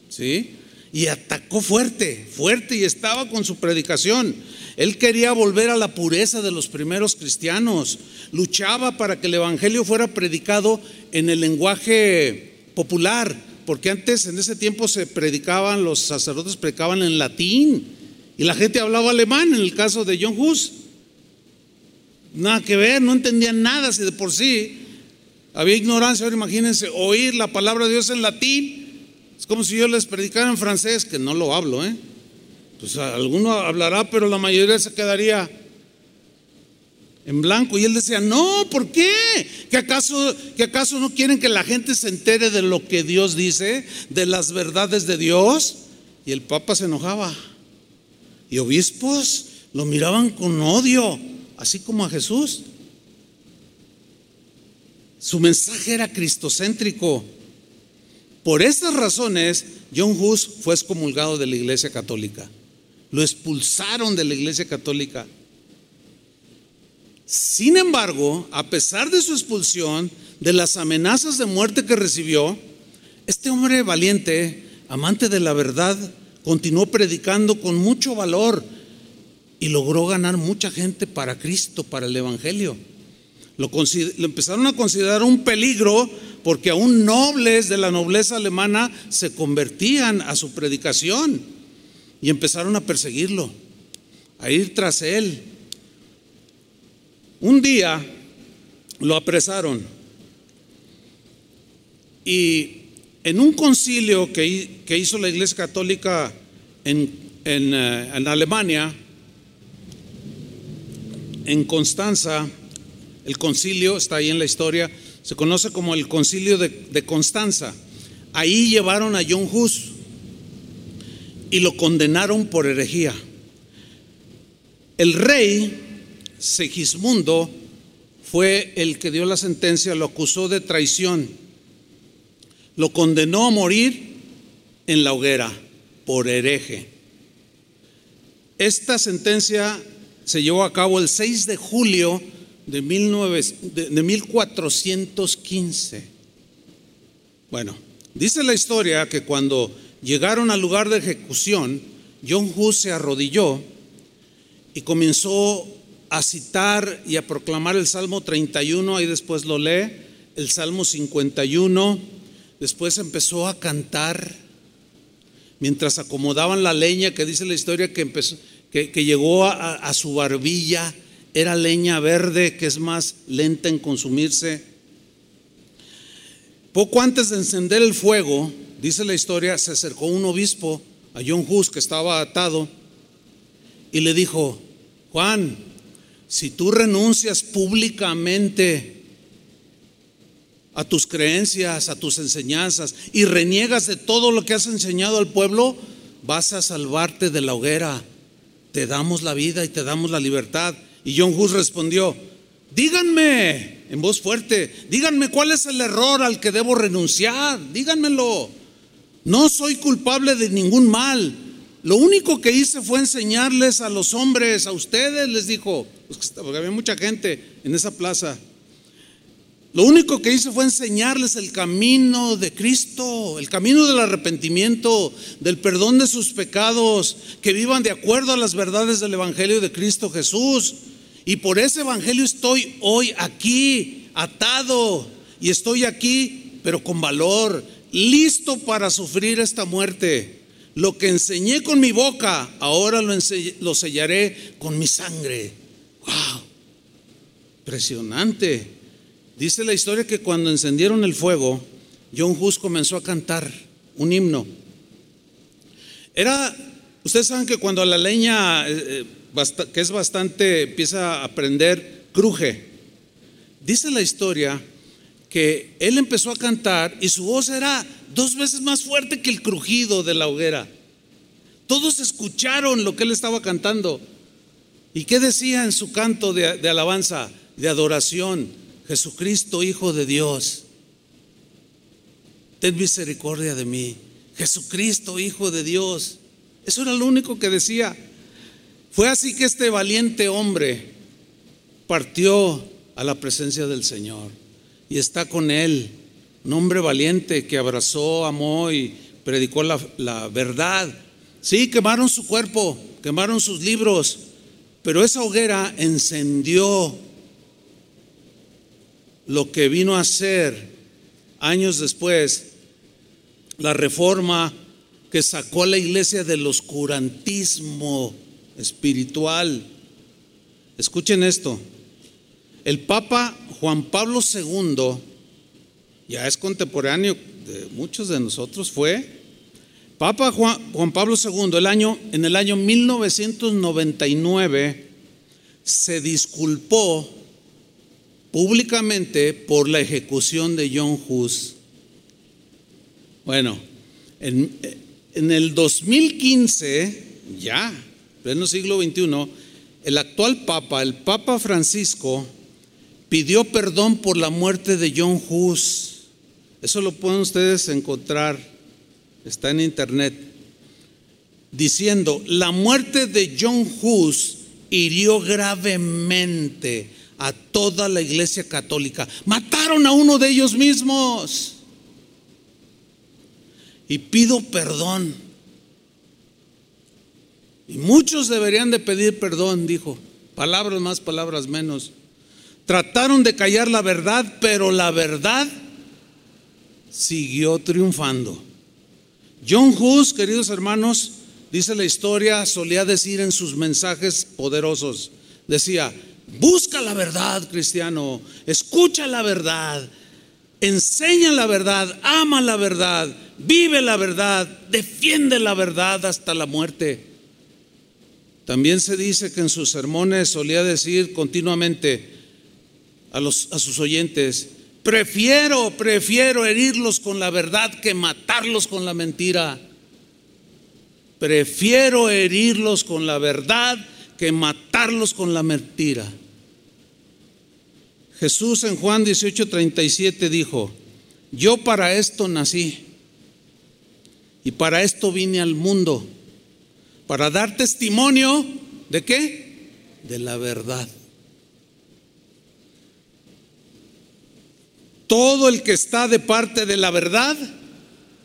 ¿Sí? y atacó fuerte, fuerte y estaba con su predicación. Él quería volver a la pureza de los primeros cristianos, luchaba para que el Evangelio fuera predicado en el lenguaje popular, porque antes en ese tiempo se predicaban, los sacerdotes predicaban en latín y la gente hablaba alemán en el caso de John Hus. Nada que ver, no entendían nada si de por sí había ignorancia. Ahora imagínense oír la palabra de Dios en latín es como si yo les predicara en francés, que no lo hablo, ¿eh? Pues alguno hablará, pero la mayoría se quedaría en blanco. Y él decía, no, ¿por qué? ¿Que acaso, ¿Que acaso no quieren que la gente se entere de lo que Dios dice, de las verdades de Dios? Y el Papa se enojaba. Y obispos lo miraban con odio, así como a Jesús. Su mensaje era cristocéntrico. Por estas razones, John Hus fue excomulgado de la Iglesia Católica. Lo expulsaron de la Iglesia Católica. Sin embargo, a pesar de su expulsión, de las amenazas de muerte que recibió, este hombre valiente, amante de la verdad, continuó predicando con mucho valor y logró ganar mucha gente para Cristo, para el Evangelio. Lo, empezaron a considerar un peligro porque aún nobles de la nobleza alemana se convertían a su predicación y empezaron a perseguirlo, a ir tras él. Un día lo apresaron y en un concilio que, hizo la Iglesia Católica en, eh, en Alemania, en Constanza, el concilio está ahí en la historia, se conoce como el concilio de, Constanza. Ahí llevaron a John Hus y lo condenaron por herejía. El rey Segismundo fue el que dio la sentencia, lo acusó de traición, lo condenó a morir en la hoguera por hereje. Esta sentencia se llevó a cabo el 6 de julio de, 1415. Bueno, dice la historia que cuando llegaron al lugar de ejecución, John Hus se arrodilló y comenzó a citar y a proclamar el Salmo 31, ahí después lo lee, el Salmo 51, después empezó a cantar mientras acomodaban la leña, que dice la historia que, empezó, que, llegó a su barbilla era leña verde que es más lenta en consumirse. Poco antes de encender el fuego, dice la historia, se acercó un obispo a John Hus que estaba atado y le dijo, Juan, si tú renuncias públicamente a tus creencias, a tus enseñanzas y reniegas de todo lo que has enseñado al pueblo, vas a salvarte de la hoguera. Te damos la vida y te damos la libertad. Y John Hus respondió, díganme en voz fuerte, díganme cuál es el error al que debo renunciar, díganmelo. No soy culpable de ningún mal. Lo único que hice fue enseñarles a los hombres, a ustedes, les dijo, porque había mucha gente en esa plaza. Lo único que hice fue enseñarles el camino de Cristo, el camino del arrepentimiento, del perdón de sus pecados, que vivan de acuerdo a las verdades del Evangelio de Cristo Jesús. Y por ese evangelio estoy hoy aquí, atado, y estoy aquí, pero con valor, listo para sufrir esta muerte. Lo que enseñé con mi boca, ahora lo, lo sellaré con mi sangre. ¡Wow! Impresionante. Dice la historia que cuando encendieron el fuego, John Hus comenzó a cantar un himno. Era, ustedes saben que cuando la leña eh, eh, que es bastante, empieza a prender, cruje. Dice la historia que él empezó a cantar y su voz era dos veces más fuerte que el crujido de la hoguera. Todos escucharon lo que él estaba cantando. ¿Y qué decía en su canto de, de alabanza, de adoración? Jesucristo, Hijo de Dios, ten misericordia de mí. Jesucristo, Hijo de Dios. Eso era lo único que decía. Fue así que este valiente hombre partió a la presencia del Señor y está con él, un hombre valiente que abrazó, amó y predicó la, verdad. Sí, quemaron su cuerpo, quemaron sus libros, pero esa hoguera encendió lo que vino a ser años después la reforma que sacó a la iglesia del oscurantismo espiritual. Escuchen esto. El Papa Juan Pablo II, ya es contemporáneo de muchos de nosotros, fue Papa Juan, Pablo II, el año, en el año 1999, se disculpó públicamente por la ejecución de John Hus. Bueno, en, en el 2015, ya, pleno siglo XXI, el actual Papa, el Papa Francisco, pidió perdón por la muerte de John Hus. Eso lo pueden ustedes encontrar, está en internet, diciendo, la muerte de John Hus hirió gravemente a toda la iglesia católica. Mataron a uno de ellos mismos. Y pido perdón. Y muchos deberían de pedir perdón, dijo. Palabras más, palabras menos. Trataron de callar la verdad, pero la verdad siguió triunfando. John Hus, queridos hermanos, dice la historia, solía decir en sus mensajes poderosos, decía, busca la verdad, cristiano, escucha la verdad, enseña la verdad, ama la verdad, vive la verdad, defiende la verdad hasta la muerte. También se dice que en sus sermones solía decir continuamente a, sus oyentes, prefiero, prefiero herirlos con la verdad que matarlos con la mentira. Prefiero herirlos con la verdad que matarlos con la mentira. Jesús en Juan 18:37 dijo, yo para esto nací y para esto vine al mundo, para dar testimonio de qué? De la verdad. Todo el que está de parte de la verdad,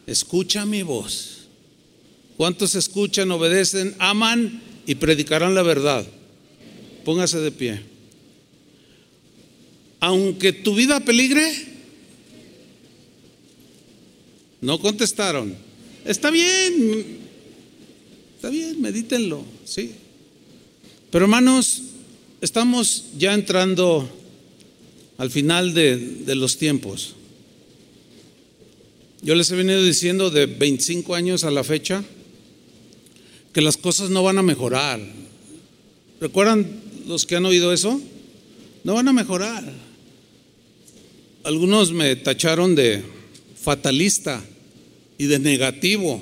escucha mi voz. ¿Cuántos escuchan, obedecen, aman y predicarán la verdad? Póngase de pie. Aunque tu vida peligre, no contestaron. Está bien, está bien, medítenlo, sí. Pero hermanos, estamos ya entrando al final de, los tiempos. Yo les he venido diciendo de 25 años a la fecha, que las cosas no van a mejorar. ¿Recuerdan los que han oído eso? No van a mejorar. Algunos me tacharon de fatalista y de negativo.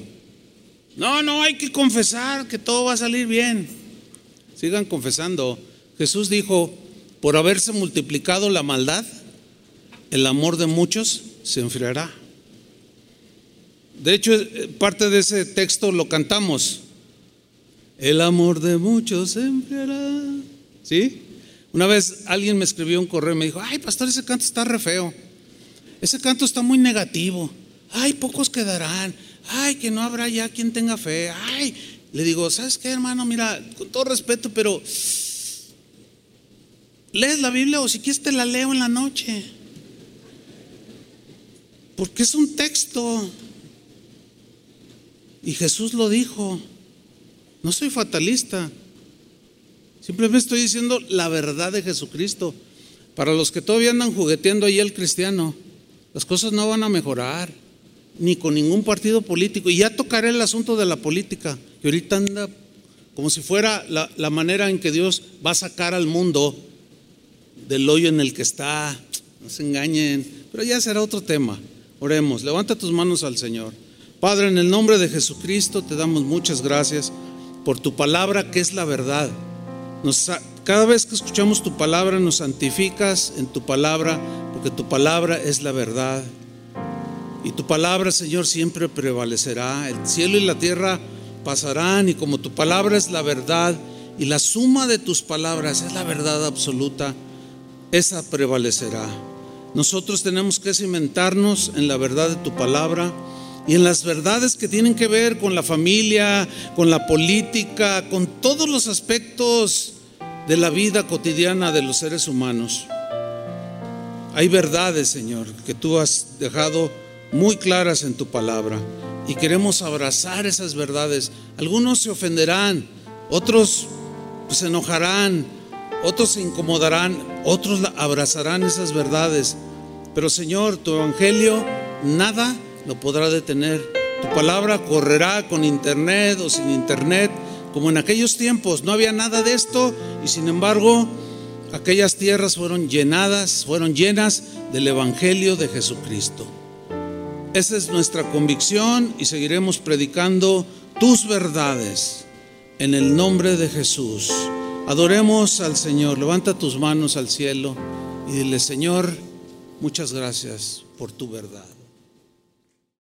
No, no, hay que confesar que todo va a salir bien. Sigan confesando. Jesús dijo, por haberse multiplicado la maldad, el amor de muchos se enfriará. De hecho, parte de ese texto lo cantamos. El amor de muchos se enfriará. ¿Sí? Una vez alguien me escribió un correo y me dijo, ay, pastor, ese canto está re feo. Ese canto está muy negativo. Ay, pocos quedarán. Ay, que no habrá ya quien tenga fe. Ay, le digo, ¿sabes qué, hermano? Mira, con todo respeto, pero lees la Biblia o si quieres te la leo en la noche. Porque es un texto. Y Jesús lo dijo. No soy fatalista. Simplemente estoy diciendo la verdad de Jesucristo. Para los que todavía andan jugueteando ahí el cristiano, las cosas no van a mejorar, ni con ningún partido político. Y ya tocaré el asunto de la política, que ahorita anda como si fuera la, la manera en que Dios va a sacar al mundo del hoyo en el que está. No se engañen, pero ya será otro tema. Oremos, levanta tus manos al Señor. Padre, en el nombre de Jesucristo te damos muchas gracias por tu palabra que es la verdad. cada vez que escuchamos tu palabra nos santificas en tu palabra porque tu palabra es la verdad. Y tu palabra, Señor, siempre prevalecerá. El cielo y la tierra pasarán y como tu palabra es la verdad y la suma de tus palabras es la verdad absoluta, esa prevalecerá. Nosotros tenemos que cimentarnos en la verdad de tu palabra y en las verdades que tienen que ver con la familia, con la política, con todos los aspectos de la vida cotidiana de los seres humanos. Hay verdades, Señor, que tú has dejado muy claras en tu palabra y queremos abrazar esas verdades. Algunos se ofenderán, otros se enojarán, otros se incomodarán, otros abrazarán esas verdades. Pero Señor, tu evangelio nada lo podrá detener. Tu palabra correrá con internet o sin internet, como en aquellos tiempos. No había nada de esto y sin embargo aquellas tierras fueron llenadas, fueron llenas del Evangelio de Jesucristo. Esa es nuestra convicción y seguiremos predicando tus verdades en el nombre de Jesús. Adoremos al Señor. Levanta tus manos al cielo y dile, Señor, muchas gracias por tu verdad.